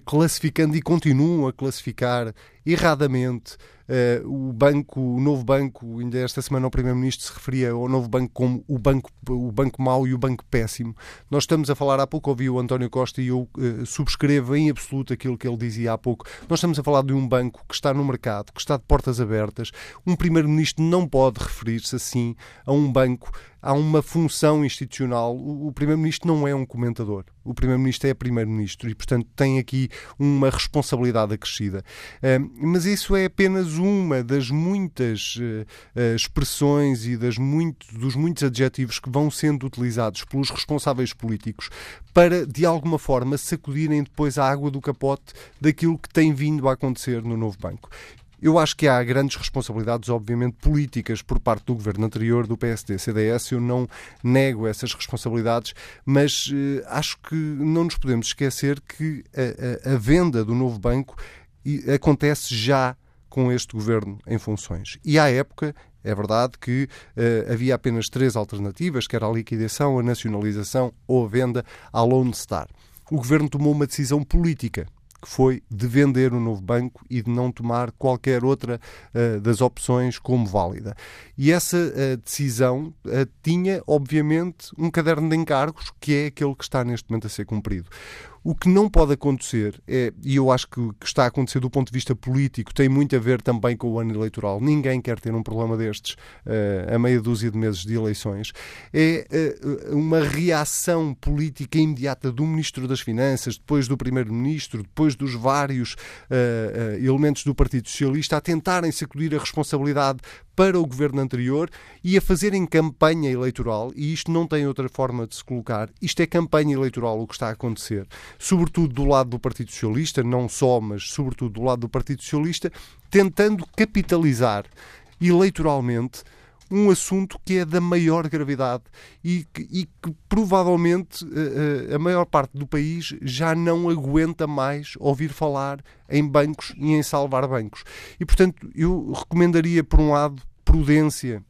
classificando e continuam a classificar erradamente Uh, o banco, o novo banco, ainda esta semana o Primeiro-Ministro se referia ao novo banco como o banco, o banco mau e o banco péssimo. Nós estamos a falar, há pouco ouvi o António Costa e eu uh, subscrevo em absoluto aquilo que ele dizia há pouco. Nós estamos a falar de um banco que está no mercado, que está de portas abertas. Um Primeiro-Ministro não pode referir-se assim a um banco há uma função institucional. O, Primeiro-Ministro não é um comentador. O Primeiro-Ministro é Primeiro-Ministro e, portanto, tem aqui uma responsabilidade acrescida. Mas isso é apenas uma das muitas uh, expressões e das muito, dos muitos adjetivos que vão sendo utilizados pelos responsáveis políticos para, de alguma forma, sacudirem depois a água do capote daquilo que tem vindo a acontecer no novo banco. Eu acho que há grandes responsabilidades, obviamente, políticas por parte do governo anterior, do PSD-CDS. Eu não nego essas responsabilidades, mas eh, acho que não nos podemos esquecer que a, a, a venda do novo banco acontece já com este governo em funções. E à época é verdade que uh, havia apenas três alternativas, que era a liquidação, a nacionalização ou a venda à Lone Star. O governo tomou uma decisão política que foi de vender o novo banco e de não tomar qualquer outra uh, das opções como válida. E essa uh, decisão uh, tinha, obviamente, um caderno de encargos, que é aquele que está neste momento a ser cumprido. O que não pode acontecer, é, e eu acho que que está a acontecer do ponto de vista político tem muito a ver também com o ano eleitoral. Ninguém quer ter um problema destes uh, a meia dúzia de meses de eleições. É uh, uma reação política imediata do Ministro das Finanças, depois do Primeiro-Ministro, depois dos vários uh, elementos do Partido Socialista a tentarem sacudir a responsabilidade para o governo anterior e a fazerem campanha eleitoral, e isto não tem outra forma de se colocar, isto é campanha eleitoral o que está a acontecer, sobretudo do lado do Partido Socialista, não só, mas sobretudo do lado do Partido Socialista, tentando capitalizar eleitoralmente um assunto que é da maior gravidade e que, e que provavelmente uh, a maior parte do país já não aguenta mais ouvir falar em bancos e em salvar bancos. E, portanto, eu recomendaria, por um lado, prudência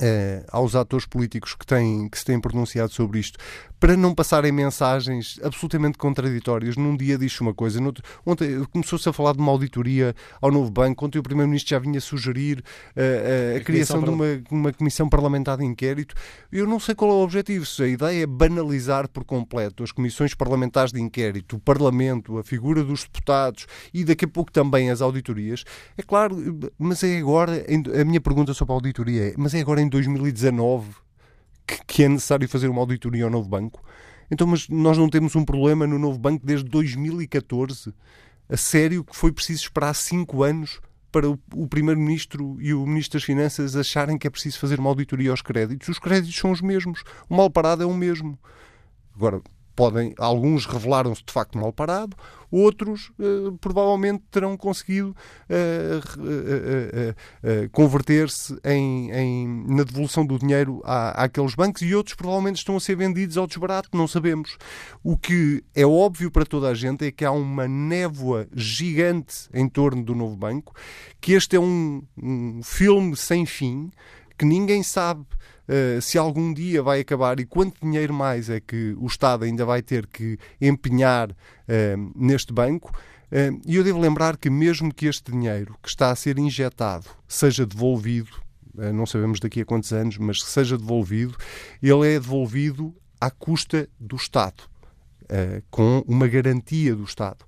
Uh, aos atores políticos que, têm, que se têm pronunciado sobre isto, para não passarem mensagens absolutamente contraditórias. Num dia diz uma coisa, outro, ontem começou-se a falar de uma auditoria ao novo banco, ontem o Primeiro-Ministro já vinha sugerir uh, uh, a, a, criação de uma, uma comissão parlamentar de inquérito. Eu não sei qual é o objetivo, se a ideia é banalizar por completo as comissões parlamentares de inquérito, o Parlamento, a figura dos deputados e daqui a pouco também as auditorias. É claro, mas é agora, a minha pergunta sobre a auditoria é, mas é agora em 2019 que é necessário fazer uma auditoria ao novo banco. Então, mas nós não temos um problema no novo banco desde 2014. A sério que foi preciso esperar cinco anos para o, Primeiro-Ministro e o Ministro das Finanças acharem que é preciso fazer uma auditoria aos créditos. Os créditos são os mesmos. O mal parado é o mesmo. Agora, podem, alguns revelaram-se de facto mal parado, outros uh, provavelmente terão conseguido uh, uh, converter-se em, em, na devolução do dinheiro à, àqueles bancos e outros provavelmente estão a ser vendidos ao desbarato, não sabemos. O que é óbvio para toda a gente é que há uma névoa gigante em torno do novo banco, que este é um, um filme sem fim, que ninguém sabe se algum dia vai acabar e quanto dinheiro mais é que o Estado ainda vai ter que empenhar uh, neste banco. Uh, e eu devo lembrar que, mesmo que este dinheiro que está a ser injetado seja devolvido, não sabemos daqui a quantos anos, mas que seja devolvido, ele é devolvido à custa do Estado, com uma garantia do Estado.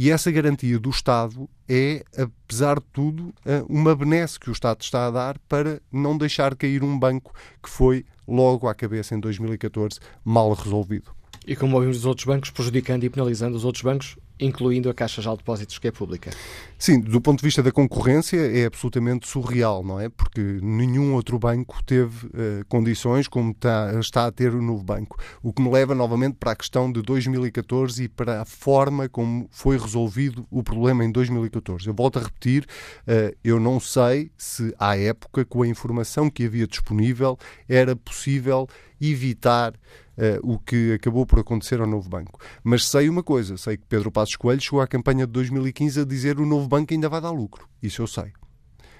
E essa garantia do Estado é, apesar de tudo, eh, uma benesse que o Estado está a dar para não deixar cair um banco que foi logo à cabeça em 2014 mal resolvido. E como ouvimos os outros bancos, prejudicando e penalizando os outros bancos, incluindo a Caixa de Depósitos, que é pública. Sim, do ponto de vista da concorrência é absolutamente surreal, não é? Porque nenhum outro banco teve uh, condições como está, está, a ter o novo banco. O que me leva novamente para a questão de 2014 e para a forma como foi resolvido o problema em 2014. Eu volto a repetir, uh, eu não sei se à época, com a informação que havia disponível, era possível evitar uh, o que acabou por acontecer ao novo banco. Mas sei uma coisa, sei que Pedro Passos Coelho chegou à campanha de 2015 a dizer o novo banco ainda vai dar lucro. Isso eu sei.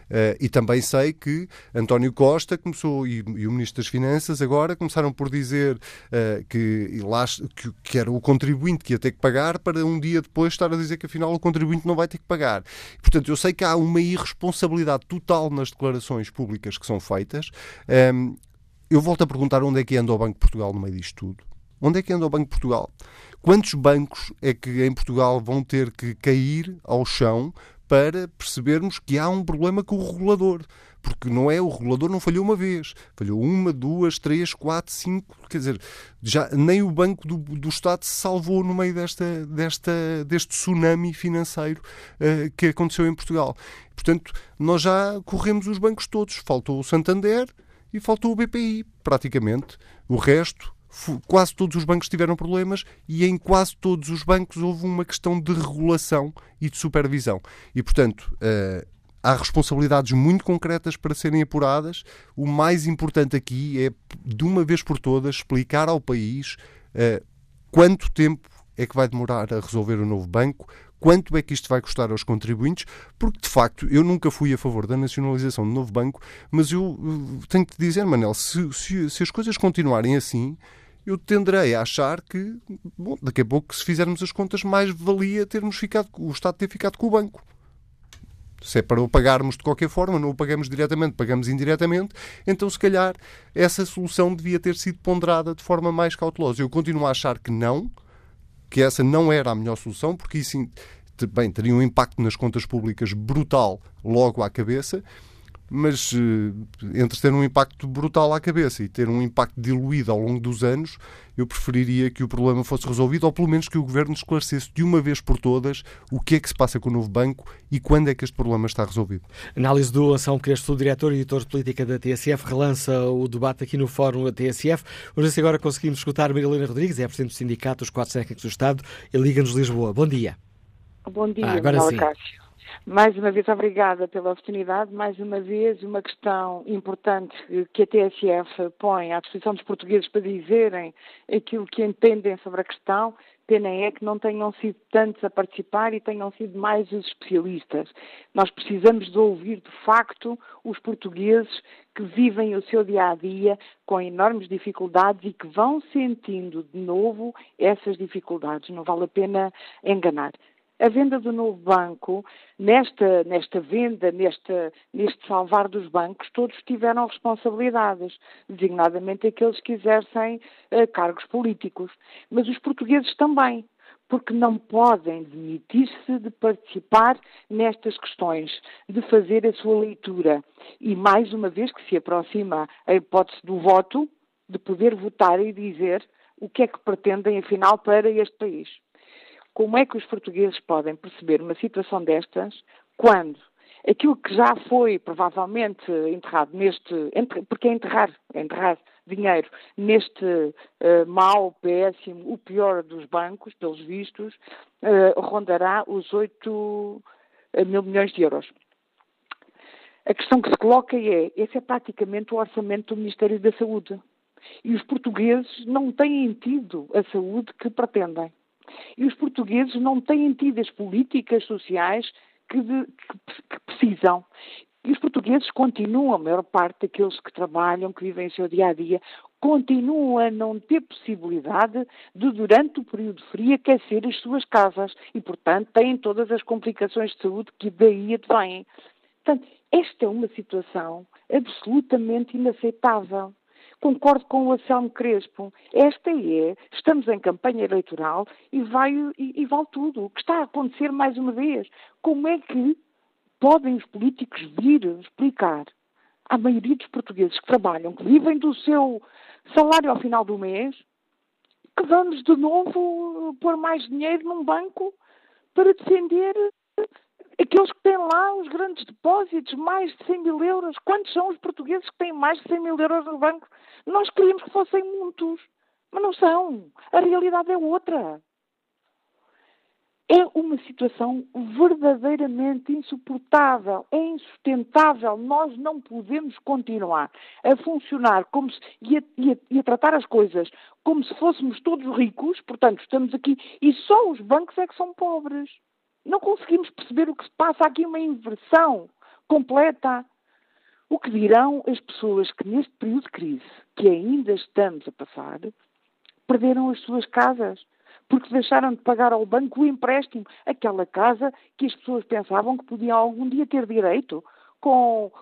Uh, e também sei que António Costa começou, e, e, o Ministro das Finanças agora começaram por dizer uh, que, lá, que, que, era o contribuinte que ia ter que pagar para um dia depois estar a dizer que afinal o contribuinte não vai ter que pagar. Portanto, eu sei que há uma irresponsabilidade total nas declarações públicas que são feitas. Um, ehm, eu volto a perguntar onde é que anda o Banco de Portugal no meio disto tudo. Onde é que anda o Banco de Portugal? Quantos bancos é que em Portugal vão ter que cair ao chão para percebermos que há um problema com o regulador? Porque não é o regulador não falhou uma vez, falhou uma, duas, três, quatro, cinco, quer dizer, já nem o Banco do, do Estado se salvou no meio desta, desta, deste tsunami financeiro uh, que aconteceu em Portugal. Portanto, nós já corremos os bancos todos. Faltou o Santander, e faltou o BPI, praticamente. O resto, quase todos os bancos tiveram problemas e em quase todos os bancos houve uma questão de regulação e de supervisão. E, portanto, uh, há responsabilidades muito concretas para serem apuradas. O mais importante aqui é, de uma vez por todas, explicar ao país uh, quanto tempo é que vai demorar a resolver o novo banco, quanto é que isto vai custar aos contribuintes, porque de facto eu nunca fui a favor da nacionalização do novo banco, mas eu eh, tenho que dizer, Manel, se, se, se as coisas continuarem assim, eu tenderei a achar que, bom, daqui a pouco, se fizermos as contas, mais valia termos ficado, o Estado ter ficado com o banco. Se é para o pagarmos de qualquer forma, não o pagamos diretamente, pagamos indiretamente, então se calhar essa solução devia ter sido ponderada de forma mais cautelosa. Eu continuo a achar que não, que essa não era a melhor solução, porque isso bem, teria um impacto nas contas públicas brutal logo à cabeça, mas eh, entre ter um impacto brutal à cabeça e ter um impacto diluído ao longo dos anos, eu preferiria que o problema fosse resolvido, ou pelo menos que o Governo esclarecesse de uma vez por todas o que é que se passa com o novo banco e quando é que este problema está resolvido. Análise do Anselmo Crespo, diretor e editor de política da TSF, relança o debate aqui no Fórum da TSF. Vamos ver se agora conseguimos escutar Marilena Rodrigues, é a Presidente do Sindicato dos Quatro Técnicos do Estado e Liga-nos Lisboa. Bom dia. Bom dia, ah, agora sim. Cássio. Mais uma vez, obrigada pela oportunidade. Mais uma vez, uma questão importante que a TSF põe à disposição dos portugueses para dizerem aquilo que entendem sobre a questão. Pena é que não tenham sido tantos a participar e tenham sido mais os especialistas. Nós precisamos de ouvir, de facto, os portugueses que vivem o seu dia a dia com enormes dificuldades e que vão sentindo de novo essas dificuldades. Não vale a pena enganar a venda do novo banco, nesta, nesta venda, neste salvar dos bancos, todos tiveram responsabilidades, designadamente aqueles que exercem uh, cargos políticos. Mas os portugueses também, porque não podem demitir-se de participar nestas questões, de fazer a sua leitura. E mais uma vez que se aproxima a hipótese do voto, de poder votar e dizer o que é que pretendem, afinal, para este país. Como é que os portugueses podem perceber uma situação destas quando aquilo que já foi provavelmente enterrado neste, porque é enterrar, é enterrar dinheiro neste uh, mau, péssimo, o pior dos bancos, pelos vistos, uh, rondará os 8 eh, mil milhões de euros. A questão que se coloca é, esse é praticamente o orçamento do Ministério da Saúde. E os portugueses não têm tido a saúde que pretendem. E os portugueses não têm tido as políticas sociais que, de, que, que precisam. E os portugueses continuam, a maior parte daqueles que trabalham, que vivem o seu dia a dia, continuam a não ter possibilidade de, durante o período frio, aquecer as suas casas e, portanto, têm todas as complicações de saúde que daí advêm. Portanto, esta é uma situação absolutamente inaceitável. Concordo com o Anselmo Crespo. Esta é, estamos em campanha eleitoral e, vai, e, e vale tudo. O que está a acontecer mais uma vez? Como é que podem os políticos vir explicar à maioria dos portugueses que trabalham, que vivem do seu salário ao final do mês, que vamos de novo pôr mais dinheiro num banco para defender aqueles que têm lá os grandes depósitos, mais de 100 mil euros. Quantos são os portugueses que têm mais de 100 mil euros no banco? Nós queríamos que fossem muitos, mas não são. A realidade é outra. É uma situação verdadeiramente insuportável, é insustentável. Nós não podemos continuar a funcionar como se, e, a, e, a, e a tratar as coisas como se fôssemos todos ricos, portanto, estamos aqui e só os bancos é que são pobres. Não conseguimos perceber o que se passa. Há aqui uma inversão completa. O que dirão as pessoas que neste período de crise, que ainda estamos a passar, perderam as suas casas? Porque deixaram de pagar ao banco o empréstimo, aquela casa que as pessoas pensavam que podiam algum dia ter direito, com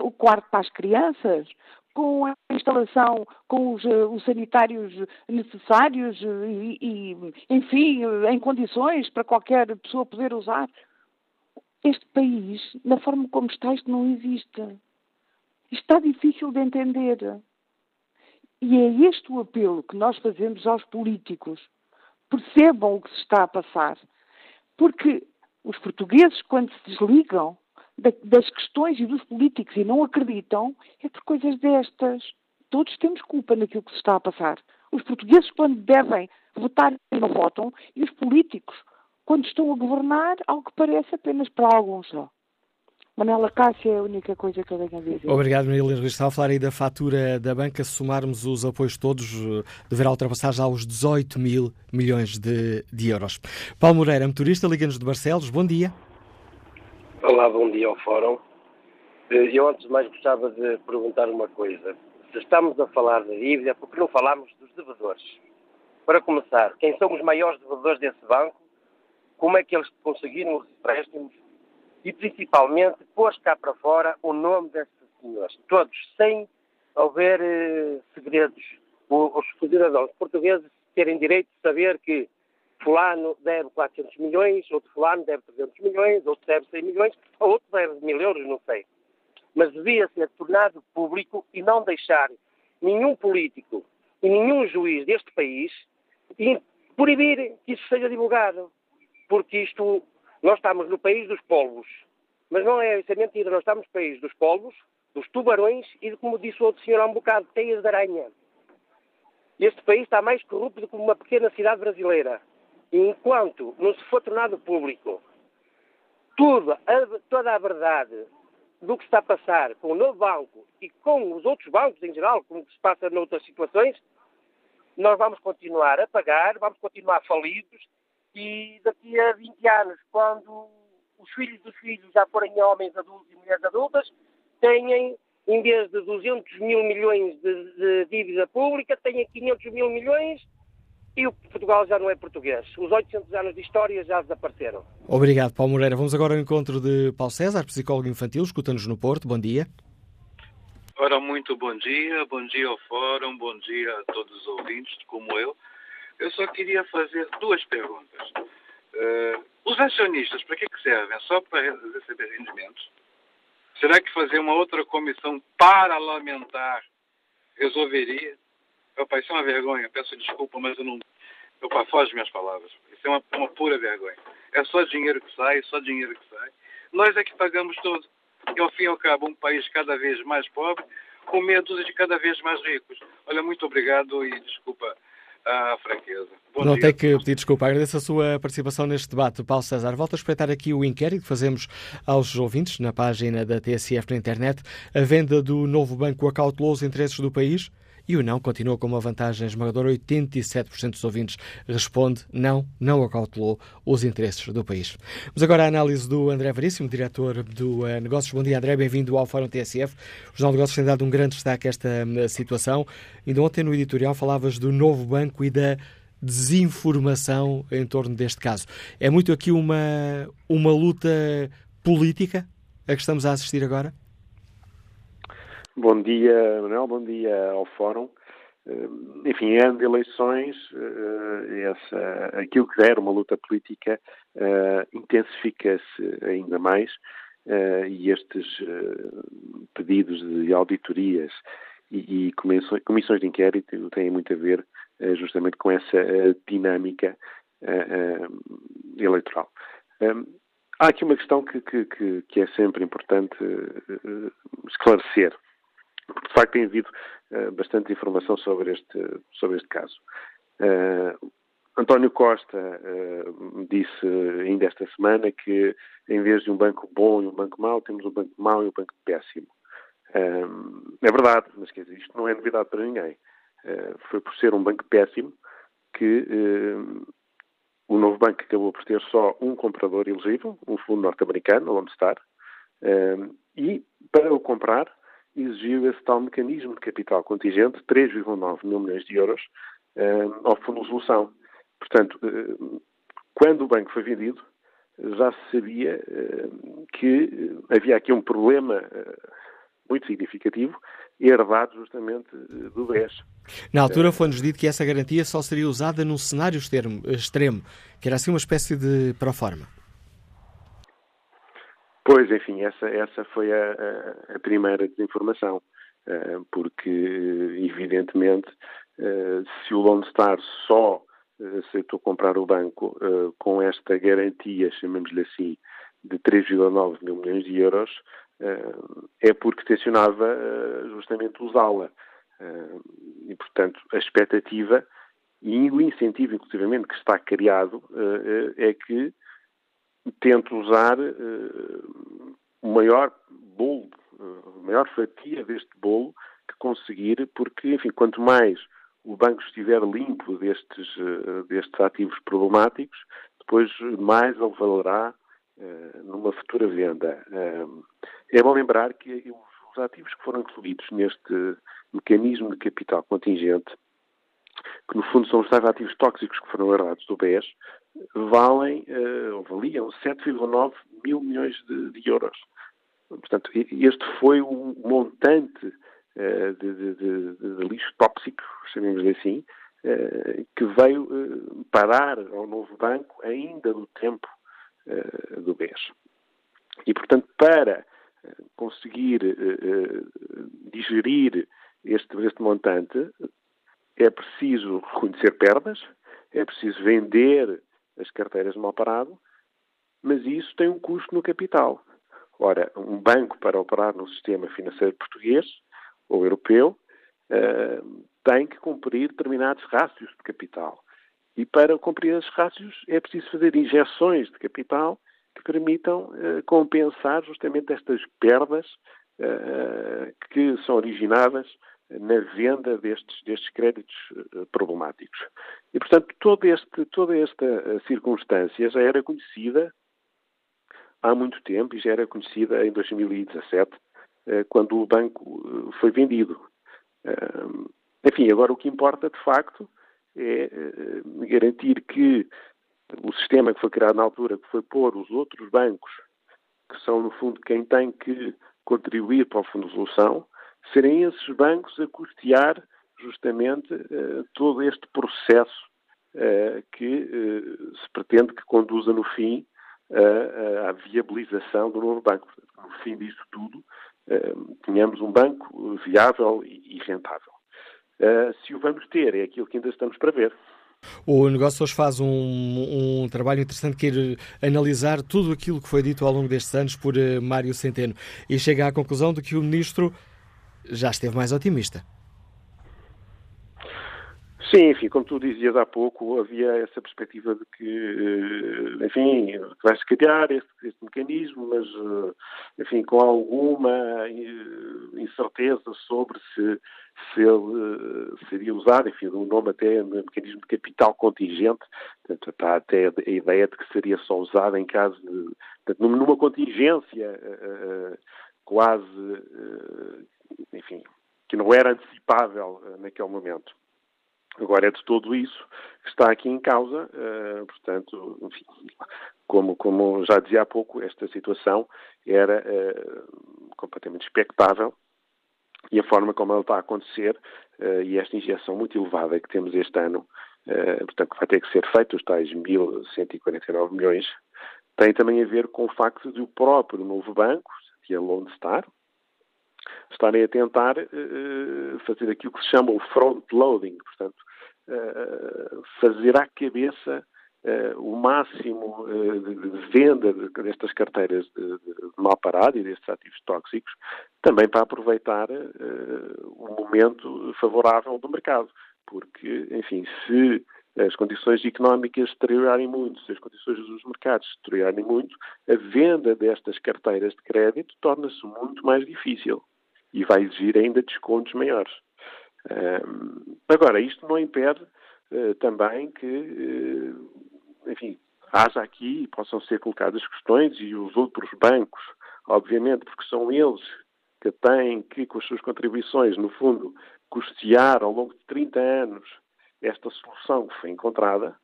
o quarto para as crianças, com a instalação, com os, eh, os sanitários necessários eh, e, e, enfim, em condições para qualquer pessoa poder usar. Este país, na forma como está, isto não existe. Está difícil de entender. E é este o apelo que nós fazemos aos políticos. Percebam o que se está a passar. Porque os portugueses, quando se desligam das questões e dos políticos e não acreditam, é por coisas destas. Todos temos culpa naquilo que se está a passar. Os portugueses, quando devem votar, não votam, e os políticos, quando estão a governar, ao que parece apenas para alguns só. Manela Cássia é a única coisa que eu tenho a dizer. Obrigado, Maria Helena Estava a falar aí da fatura da banca. Se somarmos os apoios todos, deverá ultrapassar já os 18 mil milhões de, de euros. Paulo Moreira, motorista, liga-nos de Barcelos. Bom dia. Olá, bom dia ao Fórum. Eh, eu, antes de mais, gostava de perguntar uma coisa. Se estamos a falar da dívida, por que não falamos dos devedores? Para começar, quem são os maiores devedores desse banco? Como é que eles conseguiram os empréstimos? E, principalmente, pôs cá para fora o nome desses senhores. Todos, sem haver eh, segredos. Os cidadãos portugueses terem direito de saber que fulano deve 400 milhões, outro fulano deve 300 milhões, outro deve 100 milhões, ou outro deve mil euros, não sei. Mas devia ser tornado público e não deixar nenhum político e nenhum juiz deste país proibir que isso seja divulgado. Porque isto, nós estamos no país dos polvos. Mas não é, isso é mentira, nós estamos no país dos polvos, dos tubarões e, como disse o outro senhor há um bocado, teias de aranha. Este país está mais corrupto do que uma pequena cidade brasileira enquanto não se for tornado público tudo, a, toda a verdade do que está a passar com o novo banco e com os outros bancos em geral, como se passa noutras situações, nós vamos continuar a pagar, vamos continuar falidos e daqui a 20 anos, quando os filhos dos filhos já forem homens adultos e mulheres adultas, tenham, em vez de 200 mil milhões de, de dívida pública, tenham 500 mil milhões e o Portugal já não é português. Os 800 anos de história já desapareceram. Obrigado, Paulo Moreira. Vamos agora ao encontro de Paulo César, psicólogo infantil, escuta-nos no Porto. Bom dia. Ora, muito bom dia, bom dia ao Fórum, bom dia a todos os ouvintes, como eu. Eu só queria fazer duas perguntas. Uh, os acionistas, para que, que servem? Só para receber rendimentos? Será que fazer uma outra comissão parlamentar resolveria? Opa, isso é uma vergonha, peço desculpa, mas eu não. Opa, foge minhas palavras. Isso é uma, uma pura vergonha. É só dinheiro que sai, só dinheiro que sai. Nós é que pagamos tudo. E ao fim e ao cabo, um país cada vez mais pobre, com meia dúzia de cada vez mais ricos. Olha, muito obrigado e desculpa a franqueza. Bom Não dia. tem que pedir desculpa. Agradeço a sua participação neste debate. Paulo César, volto a espreitar aqui o inquérito que fazemos aos ouvintes na página da TSF na internet. A venda do novo banco acautelou os interesses do país? E o não continua com uma vantagem esmagadora. 87% dos ouvintes responde não, não acautelou os interesses do país. Vamos agora à análise do André Veríssimo, diretor do uh, Negócios. Bom dia, André. Bem-vindo ao Fórum TSF. O Jornal de Negócios tem dado um grande destaque a esta uh, situação. Ainda ontem no editorial falavas do novo banco e da desinformação em torno deste caso. É muito aqui uma, uma luta política a que estamos a assistir agora? Bom dia, Manuel, bom dia ao Fórum. Eh, enfim, ano de eleições, eh, essa, aquilo que era uma luta política eh, intensifica-se ainda mais e estes pedidos de auditorias e, comissões, de inquérito têm muito a ver justamente com essa dinâmica eleitoral. Há aqui uma questão que, que, que é sempre importante esclarecer de facto tem havido uh, bastante informação sobre este, sobre este caso. Uh, António Costa uh, disse ainda esta semana que em vez de um banco bom e um banco mau, temos um banco mau e um banco péssimo. é verdade, mas quer dizer, isto não é novidade para ninguém. foi por ser um banco péssimo que o novo banco acabou por ter só um comprador elegível, um fundo norte-americano, o Lone Star, e para o comprar exigiu esse tal mecanismo de capital contingente, 3,9 mil milhões de euros, uh, ao Fundo de Resolução. Portanto, uh, quando o banco foi vendido, já se sabia uh, que havia aqui um problema muito significativo, herdado justamente do BES. Na altura foi-nos dito que essa garantia só seria usada num cenário extremo, extremo que era assim uma espécie de proforma. Pois, enfim, essa, essa foi a, a, a primeira desinformação, uh, porque, evidentemente, uh, se o Lone Star só aceitou comprar o banco uh, com esta garantia, chamemos-lhe assim, de 3,9 mil milhões de euros, é porque tencionava justamente usá-la. e, portanto, a expectativa e o incentivo, inclusivamente, que está criado é que tento usar uh, o maior bolo, uh, a maior fatia deste bolo que conseguir, porque, enfim, quanto mais o banco estiver limpo destes, uh, destes ativos problemáticos, depois mais ele valerá numa futura venda. é bom lembrar que os ativos que foram incluídos neste mecanismo de capital contingente, que no fundo são os tais ativos tóxicos que foram herdados do BES, valem, uh, ou valiam 7,9 mil milhões de, de, euros. Portanto, este foi o montante uh, de, de, de, lixo tóxico, chamemos assim, uh, que veio parar ao novo banco ainda do tempo do BES. E, portanto, para conseguir digerir este, este montante, é preciso reconhecer perdas, é preciso vender as carteiras de mal parado, mas isso tem um custo no capital. Ora, um banco para operar no sistema financeiro português ou europeu uh, tem que cumprir determinados rácios de capital. E para cumprir esses rácios é preciso fazer injeções de capital que permitam compensar justamente estas perdas que são originadas na venda destes, destes créditos problemáticos. E, portanto, todo este, toda esta circunstância já era conhecida há muito tempo e já era conhecida em 2017, quando o banco foi vendido. Enfim, agora o que importa, de facto, é garantir que o sistema que foi criado na altura, que foi pôr os outros bancos, que são, no fundo, quem tem que contribuir para o Fundo de Resolução, serem esses bancos a custear justamente uh, todo este processo uh, que uh, se pretende que conduza no fim à viabilização do novo banco. No fim disso tudo, tenhamos um banco viável e, rentável. se o vamos ter, é aquilo que ainda estamos para ver. O negócio hoje faz um, um, trabalho interessante que ir analisar tudo aquilo que foi dito ao longo destes anos por Mário Centeno e chega à conclusão de que o ministro já esteve mais otimista. Sim, enfim, como tu dizias há pouco, havia essa perspectiva de que, eh, enfim, vai-se criar este, este, mecanismo, mas, eh, enfim, com alguma incerteza sobre se se ele seria usado, enfim, um nome até no mecanismo de capital contingente, portanto, está até a ideia de que seria só usado em caso de, portanto, numa contingência quase, enfim, que não era antecipável naquele momento. Agora é de todo isso que está aqui em causa, portanto, enfim, como, como já dizia há pouco, esta situação era completamente expectável e a forma como ela está a acontecer e esta injeção muito elevada que temos este ano, portanto, que vai ter que ser feita, os tais 1.149 milhões, tem também a ver com o facto de o próprio novo banco, que é Lone Star, estarem a tentar uh, fazer aquilo que se chama o front-loading, portanto, fazer à cabeça Uh, o máximo uh, de, venda destas carteiras de, de, mal parado e destes ativos tóxicos, também para aproveitar uh, o momento favorável do mercado. Porque, enfim, se as condições económicas deteriorarem muito, se as condições dos mercados deteriorarem muito, a venda destas carteiras de crédito torna-se muito mais difícil e vai exigir ainda descontos maiores. agora, isto não impede também que enfim, haja aqui e possam ser colocadas questões e os outros bancos, obviamente, porque são eles que têm que, com as suas contribuições, no fundo, custear ao longo de 30 anos esta solução que foi encontrada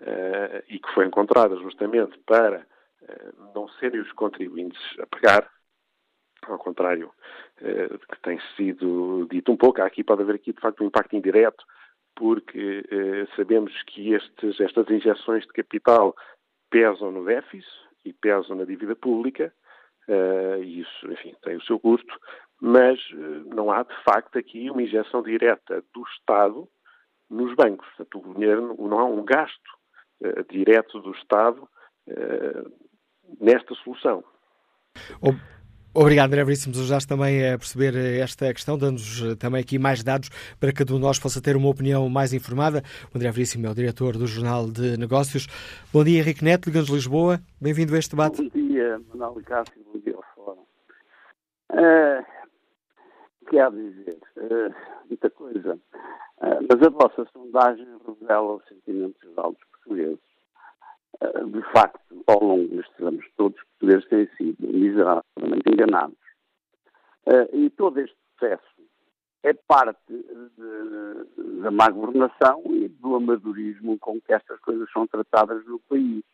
uh, e que foi encontrada justamente para não serem os contribuintes a pagar, ao contrário uh, que tem sido dito um pouco, aqui pode haver aqui de facto um impacto indireto porque eh, sabemos que estes, estas injeções de capital pesam no déficit e pesam na dívida pública, eh, e isso, enfim, tem o seu custo, mas eh, não há, de facto, aqui uma injeção direta do Estado nos bancos. Portanto, o dinheiro, não há um gasto eh, direto do Estado eh, nesta solução. Obrigado, André Veríssimo. Ajudaste também a perceber esta questão, dando-nos eh, também aqui mais dados para que cada um de nós possa ter uma opinião mais informada. O André Veríssimo é o diretor do Jornal de Negócios. Bom dia, Henrique Neto, Ligamos Lisboa. Bem-vindo a este debate. Bom dia, Manuel Cássio. Bom dia ao Fórum. Uh, que há a dizer? Uh, muita coisa. Uh, mas a vossa sondagem revela o sentimento geral dos portugueses eh, de facto, ao longo destes anos todos, os portugueses têm sido miseravelmente enganados. Eh, e todo este processo é parte de, da má governação e do amadorismo com que estas coisas são tratadas no país.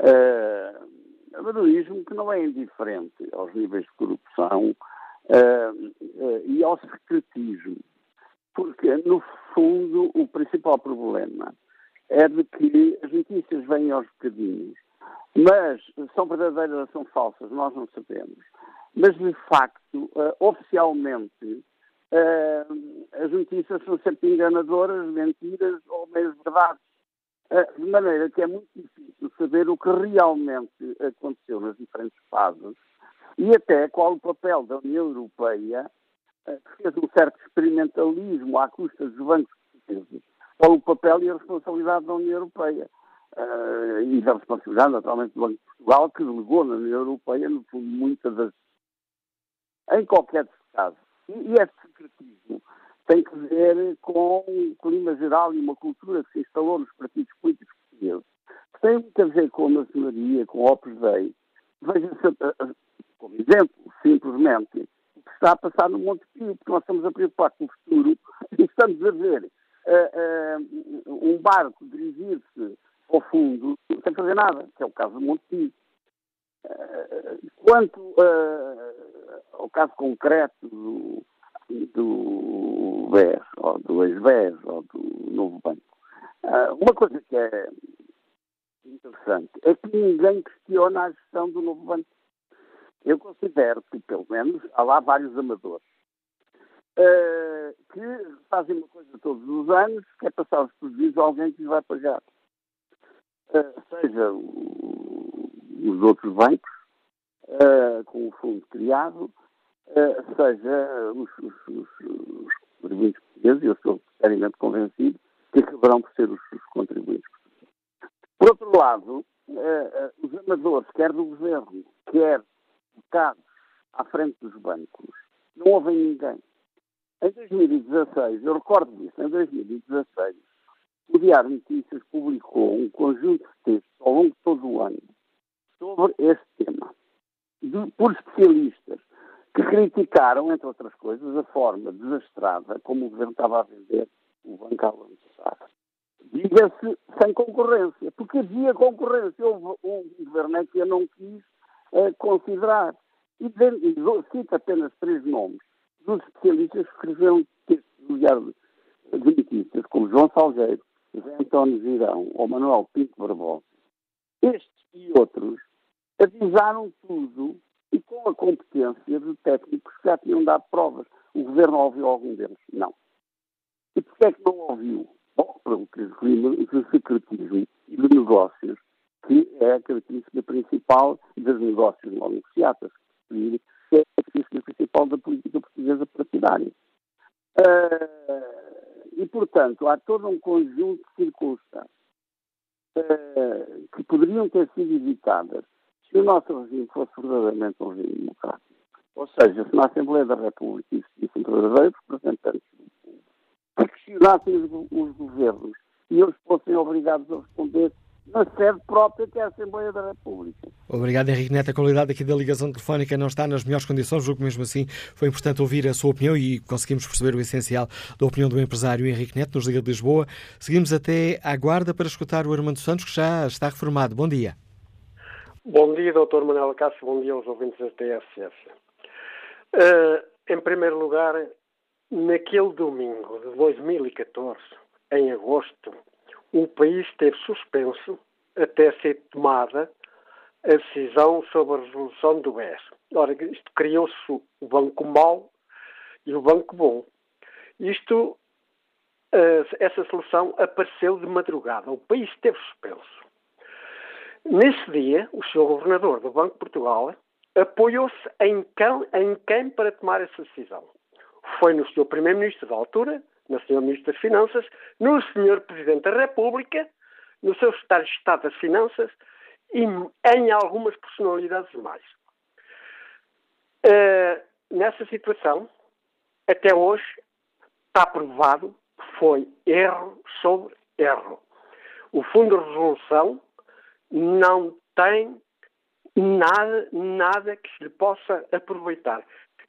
Uh, amadorismo que não é indiferente aos níveis de corrupção e ao secretismo, porque, no fundo, o principal problema é de que as notícias vêm aos bocadinhos. Mas são verdadeiras ou são falsas, nós não sabemos. Mas, de facto, uh, oficialmente, uh, as notícias são sempre enganadoras, mentiras ou meias verdades. Uh, de maneira que é muito difícil saber o que realmente aconteceu nas diferentes fases e até qual o papel da União Europeia, que fez um certo experimentalismo à custa dos bancos portugueses qual o papel e a responsabilidade da União Europeia. uh, e da responsabilidade, naturalmente, do Banco de Portugal, que delegou na União Europeia, no fundo, muitas das. em qualquer caso. E, e esse secretismo tem que ver com o clima geral e uma cultura que se instalou nos partidos políticos portugueses, que tem muito a ver com a maçonaria, com o Opus Dei. Veja-se, eh, eh, como exemplo, simplesmente, o que está a passar no Monte Pio, porque nós estamos a preocupar com o futuro e estamos a ver uh, um barco dirigir-se ao fundo sem fazer nada, que é o caso do Monte Pio. Uh, quanto ao caso concreto do, do BES, ou do ex-BES, ou do novo banco. Uh, uma coisa que é interessante é que ninguém questiona a gestão do novo banco. Eu considero que, pelo menos, há lá vários amadores uh, que fazem uma coisa todos os anos, que é passar os prejuízos a alguém que lhes vai pagar. Uh, seja o, os outros bancos, com o fundo criado, eh, seja os, os, os, os contribuintes portugueses, eu estou seriamente convencido que acabarão por ser os, os contribuintes portugueses. Por outro lado, uh, uh, os amadores, quer do governo, quer focados à frente dos bancos, não ouvem ninguém. Em 2016, eu recordo disso, em 2016, o Diário de Notícias publicou um conjunto de textos ao longo de todo o ano sobre este tema, de, por especialistas que criticaram, entre outras coisas, a forma desastrada como o governo estava a vender o banco passado. Diga-se sem concorrência, porque havia concorrência. Houve um governo é que eu não quis uh, considerar. E, e cito apenas três nomes dos especialistas que escreveram textos do Diário de Notícias, como João Salgueiro, José António Girão ou Manuel Pinto Barbosa. Estes e outros avisaram tudo e com a competência de técnicos que já tinham dado provas. O governo ouviu algum deles? Não. E porquê é que não ouviu? Bom, pelo secretismo e de negócios, que é a característica principal dos negócios não negociados, que é a principal da política portuguesa partidária. Uh, e, portanto, há todo um conjunto de circunstâncias uh, que poderiam ter sido evitadas se o nosso regime fosse verdadeiramente um regime democrático, ou seja, se na Assembleia da República existissem verdadeiros representantes do povo, que questionassem os, os governos e eles fossem obrigados a responder na sede própria que é a Assembleia da República. Obrigado, Henrique Neto. A qualidade aqui da ligação telefónica não está nas melhores condições, julgo que mesmo assim foi importante ouvir a sua opinião e conseguimos perceber o essencial da opinião do empresário Henrique Neto, nos Liga de Lisboa. Seguimos até à guarda para escutar o Armando Santos, que já está reformado. Bom dia. Bom dia, Dr. Manuel Cássio, bom dia aos ouvintes da TSF. Uh, em primeiro lugar, naquele domingo de 2014, em agosto, o país esteve suspenso até ser tomada a decisão sobre a resolução do BES. Ora, isto criou-se o banco mau e o banco bom. Isto, uh, essa solução apareceu de madrugada. O país esteve suspenso. Nesse dia, o Sr. Governador do Banco de Portugal apoiou-se em quem, em quem para tomar essa decisão? Foi no Sr. Primeiro-Ministro da altura, no Sr. Ministro das Finanças, no Sr. Presidente da República, no seu Secretário de Estado das Finanças e em algumas personalidades mais. Uh, nessa situação, até hoje, está provado que foi erro sobre erro. O Fundo de Resolução não tem nada, nada que se lhe possa aproveitar.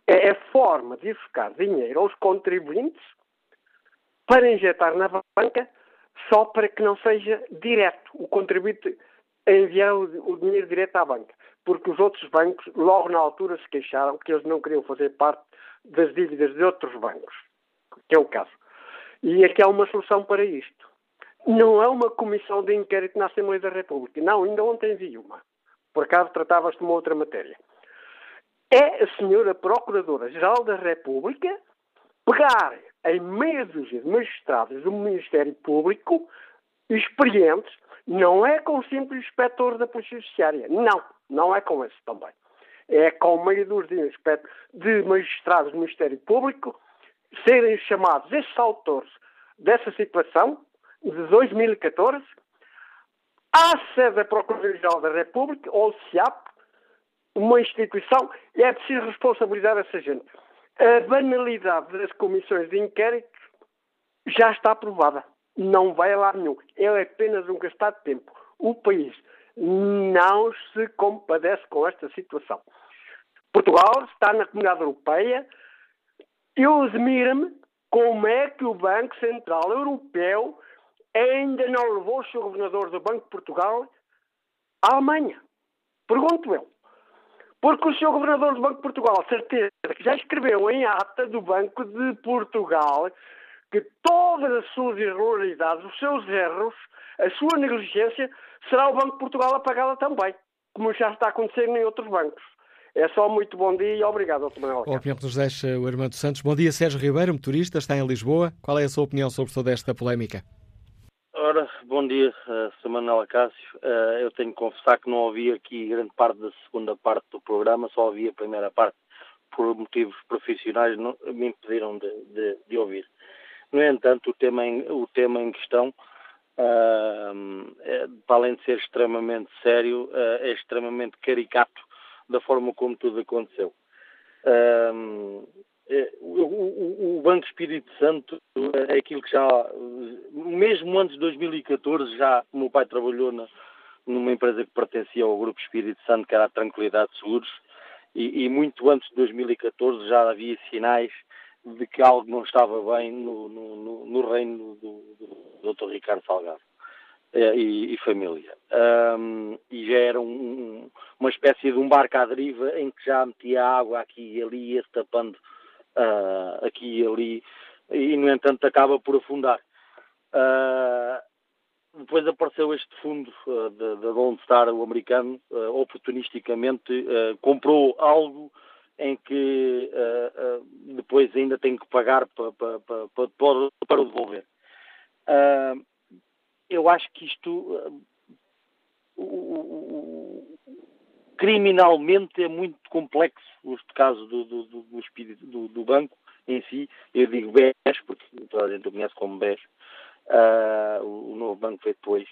É a forma de buscar dinheiro aos contribuintes para injetar na banca só para que não seja direto o contribuinte a enviar o, dinheiro direto à banca. Porque os outros bancos, logo na altura, se queixaram que eles não queriam fazer parte das dívidas de outros bancos, que é o caso. E aqui há uma solução para isto. Não é uma comissão de inquérito na Assembleia da República. Não, ainda ontem vi uma. Por acaso tratava-se de uma outra matéria. É a senhora Procuradora-Geral da República pegar em meia dúzia de magistrados do Ministério Público experientes, não é com simples inspetor da Polícia Judiciária. Não, não é com esse também. É com meia dúzia de magistrados do Ministério Público serem chamados esses autores dessa situação de 2014 à sede da Procuradoria-Geral da República, ou SIAP, uma instituição, e é preciso responsabilizar essa gente. A banalidade das comissões de inquérito já está aprovada. Não vai a lá nenhum. É apenas um gastar de tempo. O país não se compadece com esta situação. Portugal está na Comunidade Europeia. Eu admiro-me como é que o Banco Central Europeu ainda não levou o seu governador do Banco de Portugal à Alemanha. Pergunto eu. Porque o seu governador do Banco de Portugal, certeza, que já escreveu em ata do Banco de Portugal que todas as suas irregularidades, os seus erros, a sua negligência, será o Banco de Portugal a pagá-la também, como já está acontecendo em outros bancos. É só muito bom dia e obrigado, Dr. Manuel. A opinião que nos deixa o Armando Santos. Bom dia, Sérgio Ribeiro, motorista, está em Lisboa. Qual é a sua opinião sobre toda esta polémica? Bom dia, uh, Sr. Manuel Acácio. Uh, eu tenho que confessar que não ouvi aqui grande parte da segunda parte do programa, só ouvi a primeira parte. Por motivos profissionais não, me impediram de, de, de, ouvir. No entanto, o tema em, o tema em questão, uh, é, para além de ser extremamente sério, é extremamente caricato da forma como tudo aconteceu. É, o, Banco Espírito Santo é aquilo que já, mesmo antes de 2014, já o meu pai trabalhou na, numa empresa que pertencia ao Grupo Espírito Santo, que era a Tranquilidade Seguros, e, e, muito antes de 2014 já havia sinais de que algo não estava bem no, no, no reino do, do Dr. Ricardo Salgado e, e, família. Um, e já era um, uma espécie de um barco à deriva em que já metia água aqui e ali, ia-se tapando uh, aqui e ali, e no entanto acaba por afundar. Uh, depois apareceu este fundo uh, de, de Lone Star, o americano, oportunisticamente comprou algo em que depois ainda tem que pagar para, para, para, para o devolver. eu acho que isto criminalmente é muito complexo este caso do, do, do, espírito, do, do banco em si. Eu digo BES, porque toda a gente o conhece como BES, uh, o, o, novo banco foi depois.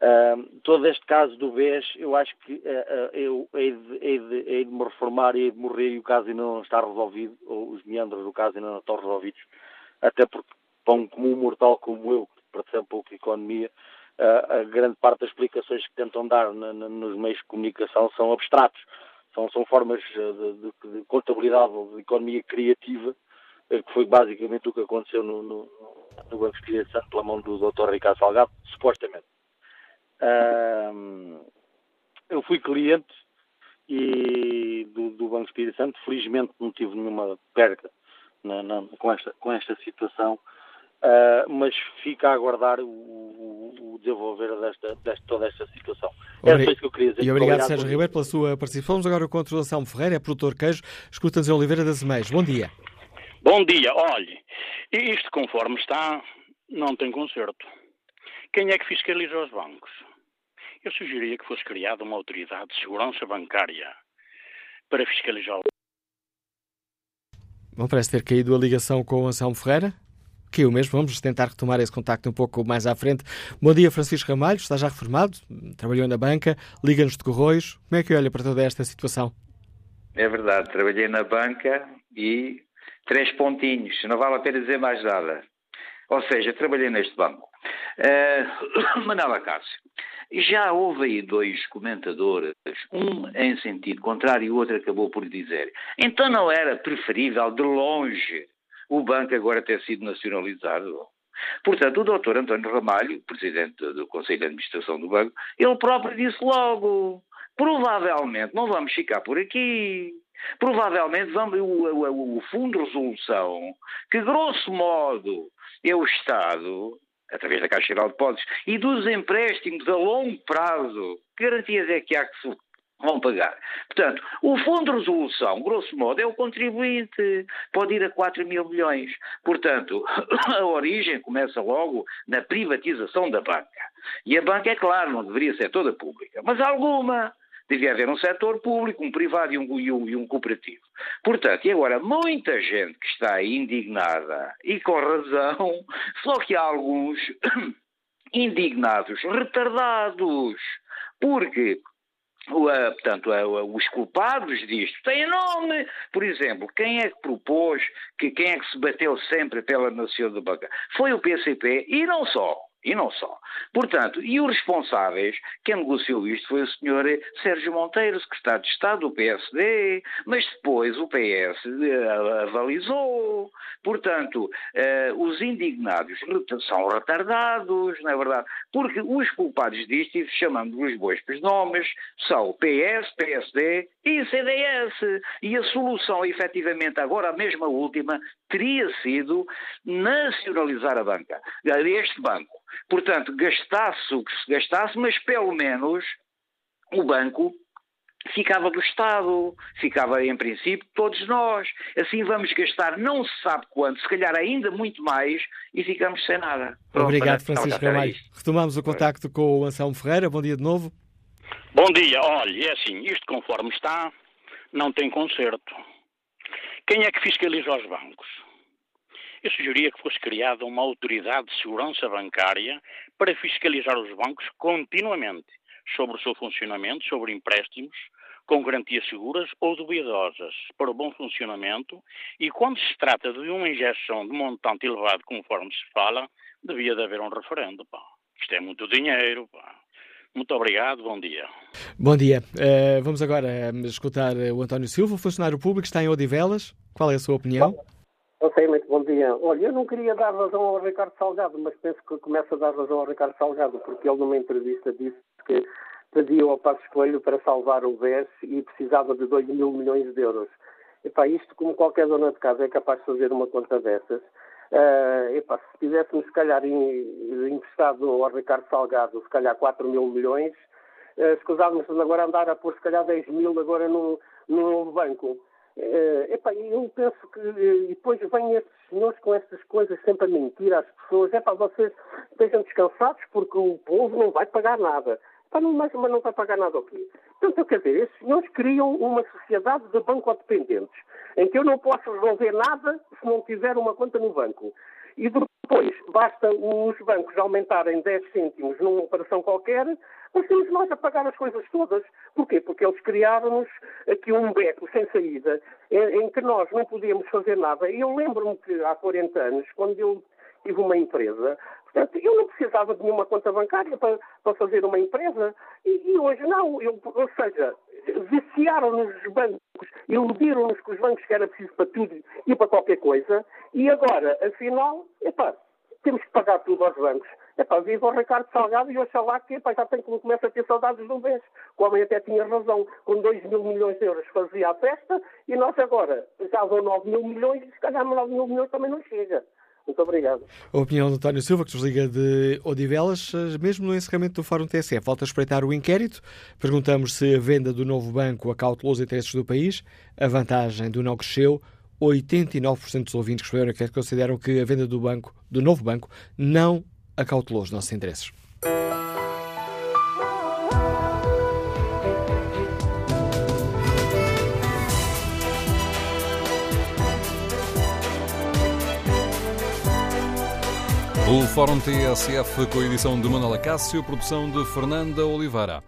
Uh, todo este caso do BES, eu acho que uh, eu hei de, hei, de, hei de, me reformar e hei de morrer e o caso ainda não está resolvido, ou os meandros do caso ainda não estão resolvidos, até porque, para um comum mortal como eu, que percebe pouco de economia, a grande parte das explicações que tentam dar nos meios de comunicação são abstratos. São, são formas de, de, de contabilidade ou de economia criativa, eh, que foi basicamente o que aconteceu no, no, no Banco Espírito Santo pela mão do Dr. Ricardo Salgado, supostamente. eu fui cliente e do, do, Banco Espírito Santo, felizmente não tive nenhuma perda na, na, com, esta, com esta situação Uh, mas fica a aguardar o, o, o desenvolver desta, desta, toda esta situação. É Obrig... isso que eu queria dizer. E obrigado, Sérgio Ribeiro, pela sua participação. Vamos agora com o Anselmo Ferreira, é produtor queijo, escuta-nos em Oliveira das Meias. Bom dia. Bom dia. Olhe, isto conforme está, não tem conserto. Quem é que fiscaliza os bancos? Eu sugeria que fosse criada uma autoridade de segurança bancária para fiscalizar. Bom, parece ter caído a ligação com o Anselmo Ferreira que eu mesmo. Vamos tentar retomar esse contacto um pouco mais à frente. Bom dia, Francisco Ramalho, está já reformado, trabalhou na banca, liga-nos de Corroios. Como é que olha para toda esta situação? É verdade, trabalhei na banca e três pontinhos, não vale a pena dizer mais nada. Ou seja, trabalhei neste banco. Uh, Manela Cássio, já houve aí dois comentadores, um em sentido contrário e o outro acabou por dizer. Então não era preferível, de longe, o banco agora ter sido nacionalizado. Portanto, o doutor António Ramalho, presidente do Conselho de Administração do banco, ele próprio disse logo, provavelmente não vamos ficar por aqui. Provavelmente vamos, o, o, o Fundo de Resolução, que grosso modo é o Estado, através da Caixa Geral de Depósitos, e dos empréstimos a longo prazo, que garantias é que há que vão pagar. Portanto, o fundo de resolução, grosso modo, é o contribuinte, pode ir a 4 mil milhões. Portanto, a origem começa logo na privatização da banca. E a banca, é claro, não deveria ser toda pública, mas alguma. Devia haver um setor público, um privado e um, e um, e um cooperativo. Portanto, e agora, muita gente que está indignada, e com razão, só que há alguns indignados, retardados, porque portanto, os culpados disto têm nome. Por exemplo, quem é que propôs, que, quem é que se bateu sempre pela nação de banca? Foi o PCP e não só. E não só. Portanto, e os responsáveis, quem negociou isto foi o senhor Sérgio Monteiro, secretário de Estado do PSD, mas depois o PS eh, avalizou. Portanto, uh, os indignados são retardados, não é verdade? Porque os culpados disto, e chamando os bois pelos nomes, são PS, PSD e CDS. E a solução, efetivamente, agora a mesma última, teria sido nacionalizar a banca, este banco. Portanto, gastasse o que se gastasse, mas pelo menos o banco ficava do Estado, ficava em princípio todos nós. Assim vamos gastar não se sabe quanto, se calhar ainda muito mais, e ficamos sem nada. Pronto, Obrigado, Francisco Ramalho. Retomamos o contacto com o Anselmo Ferreira. Bom dia de novo. Bom dia. Olha, é assim, isto conforme está, não tem conserto. Quem é que fiscaliza os bancos? Eu sugeria que fosse criada uma autoridade de segurança bancária para fiscalizar os bancos continuamente sobre o seu funcionamento, sobre empréstimos, com garantias seguras ou duvidosas para o bom funcionamento e quando se trata de uma injeção de montante elevado, conforme se fala, devia de haver um referendo. Pá. Isto é muito dinheiro. Pá. Muito obrigado, bom dia. Bom dia. Uh, vamos agora uh, escutar o António Silva, funcionário público, está em Odivelas. Qual é a sua opinião? Ok, muito bom dia. Olha, eu não queria dar razão ao Ricardo Salgado, mas penso que começa a dar razão ao Ricardo Salgado, porque ele numa entrevista disse que pedia ao Passo Coelho para salvar o BES e precisava de 2 mil milhões de euros. Epá, isto, como qualquer dona de casa, é capaz de fazer uma conta dessas. Uh, epá, se tivéssemos, se calhar, emprestado ao Ricardo Salgado, se calhar 4 mil milhões, uh, escusávamos agora andar a pôr, se calhar, 10 mil agora no, no novo banco. Uh, epá, eu penso que e depois vêm estes senhores com estas coisas sempre a mentir às pessoas. Para vocês estejam descansados porque o povo não vai pagar nada. Epá, não, mas, mas não vai pagar nada aqui. Portanto, quer dizer, estes senhores criam uma sociedade de banco-dependentes, em que eu não posso resolver nada se não tiver uma conta no banco. E depois, basta os bancos aumentarem 10 cêntimos numa operação qualquer, nós temos nós a pagar as coisas todas. Porquê? Porque eles criaram-nos aqui um beco sem saída, em, em, que nós não podíamos fazer nada. Eu lembro-me que há 40 anos, quando eu tive uma empresa, portanto, eu não precisava de nenhuma conta bancária para, para fazer uma empresa, e, e hoje não. Eu, ou seja, viciaram-nos os bancos, iludiram-nos que os bancos que era preciso para tudo e para qualquer coisa, e agora, afinal, epá, temos que pagar tudo aos bancos. É para viva o Ricardo Salgado e oxalá que epá, já tem que começa a ter saudades do BES. O homem até tinha razão. Com 2 mil milhões de euros fazia a festa e nós agora já dão 9 mil milhões e se calhar 9 mil milhões também não chega. Muito obrigado. A opinião do António Silva, que nos liga de Odivelas, mesmo no encerramento do Fórum TSF. Volta a espreitar o inquérito. Perguntamos se a venda do novo banco acautelou os interesses do país. A vantagem do não cresceu. 89% dos ouvintes que escreveram que consideram que a venda do banco, do novo banco, não acautelou os nossos interesses. O Fórum TSF com a edição de Manuela Cássio, produção de Fernanda Oliveira.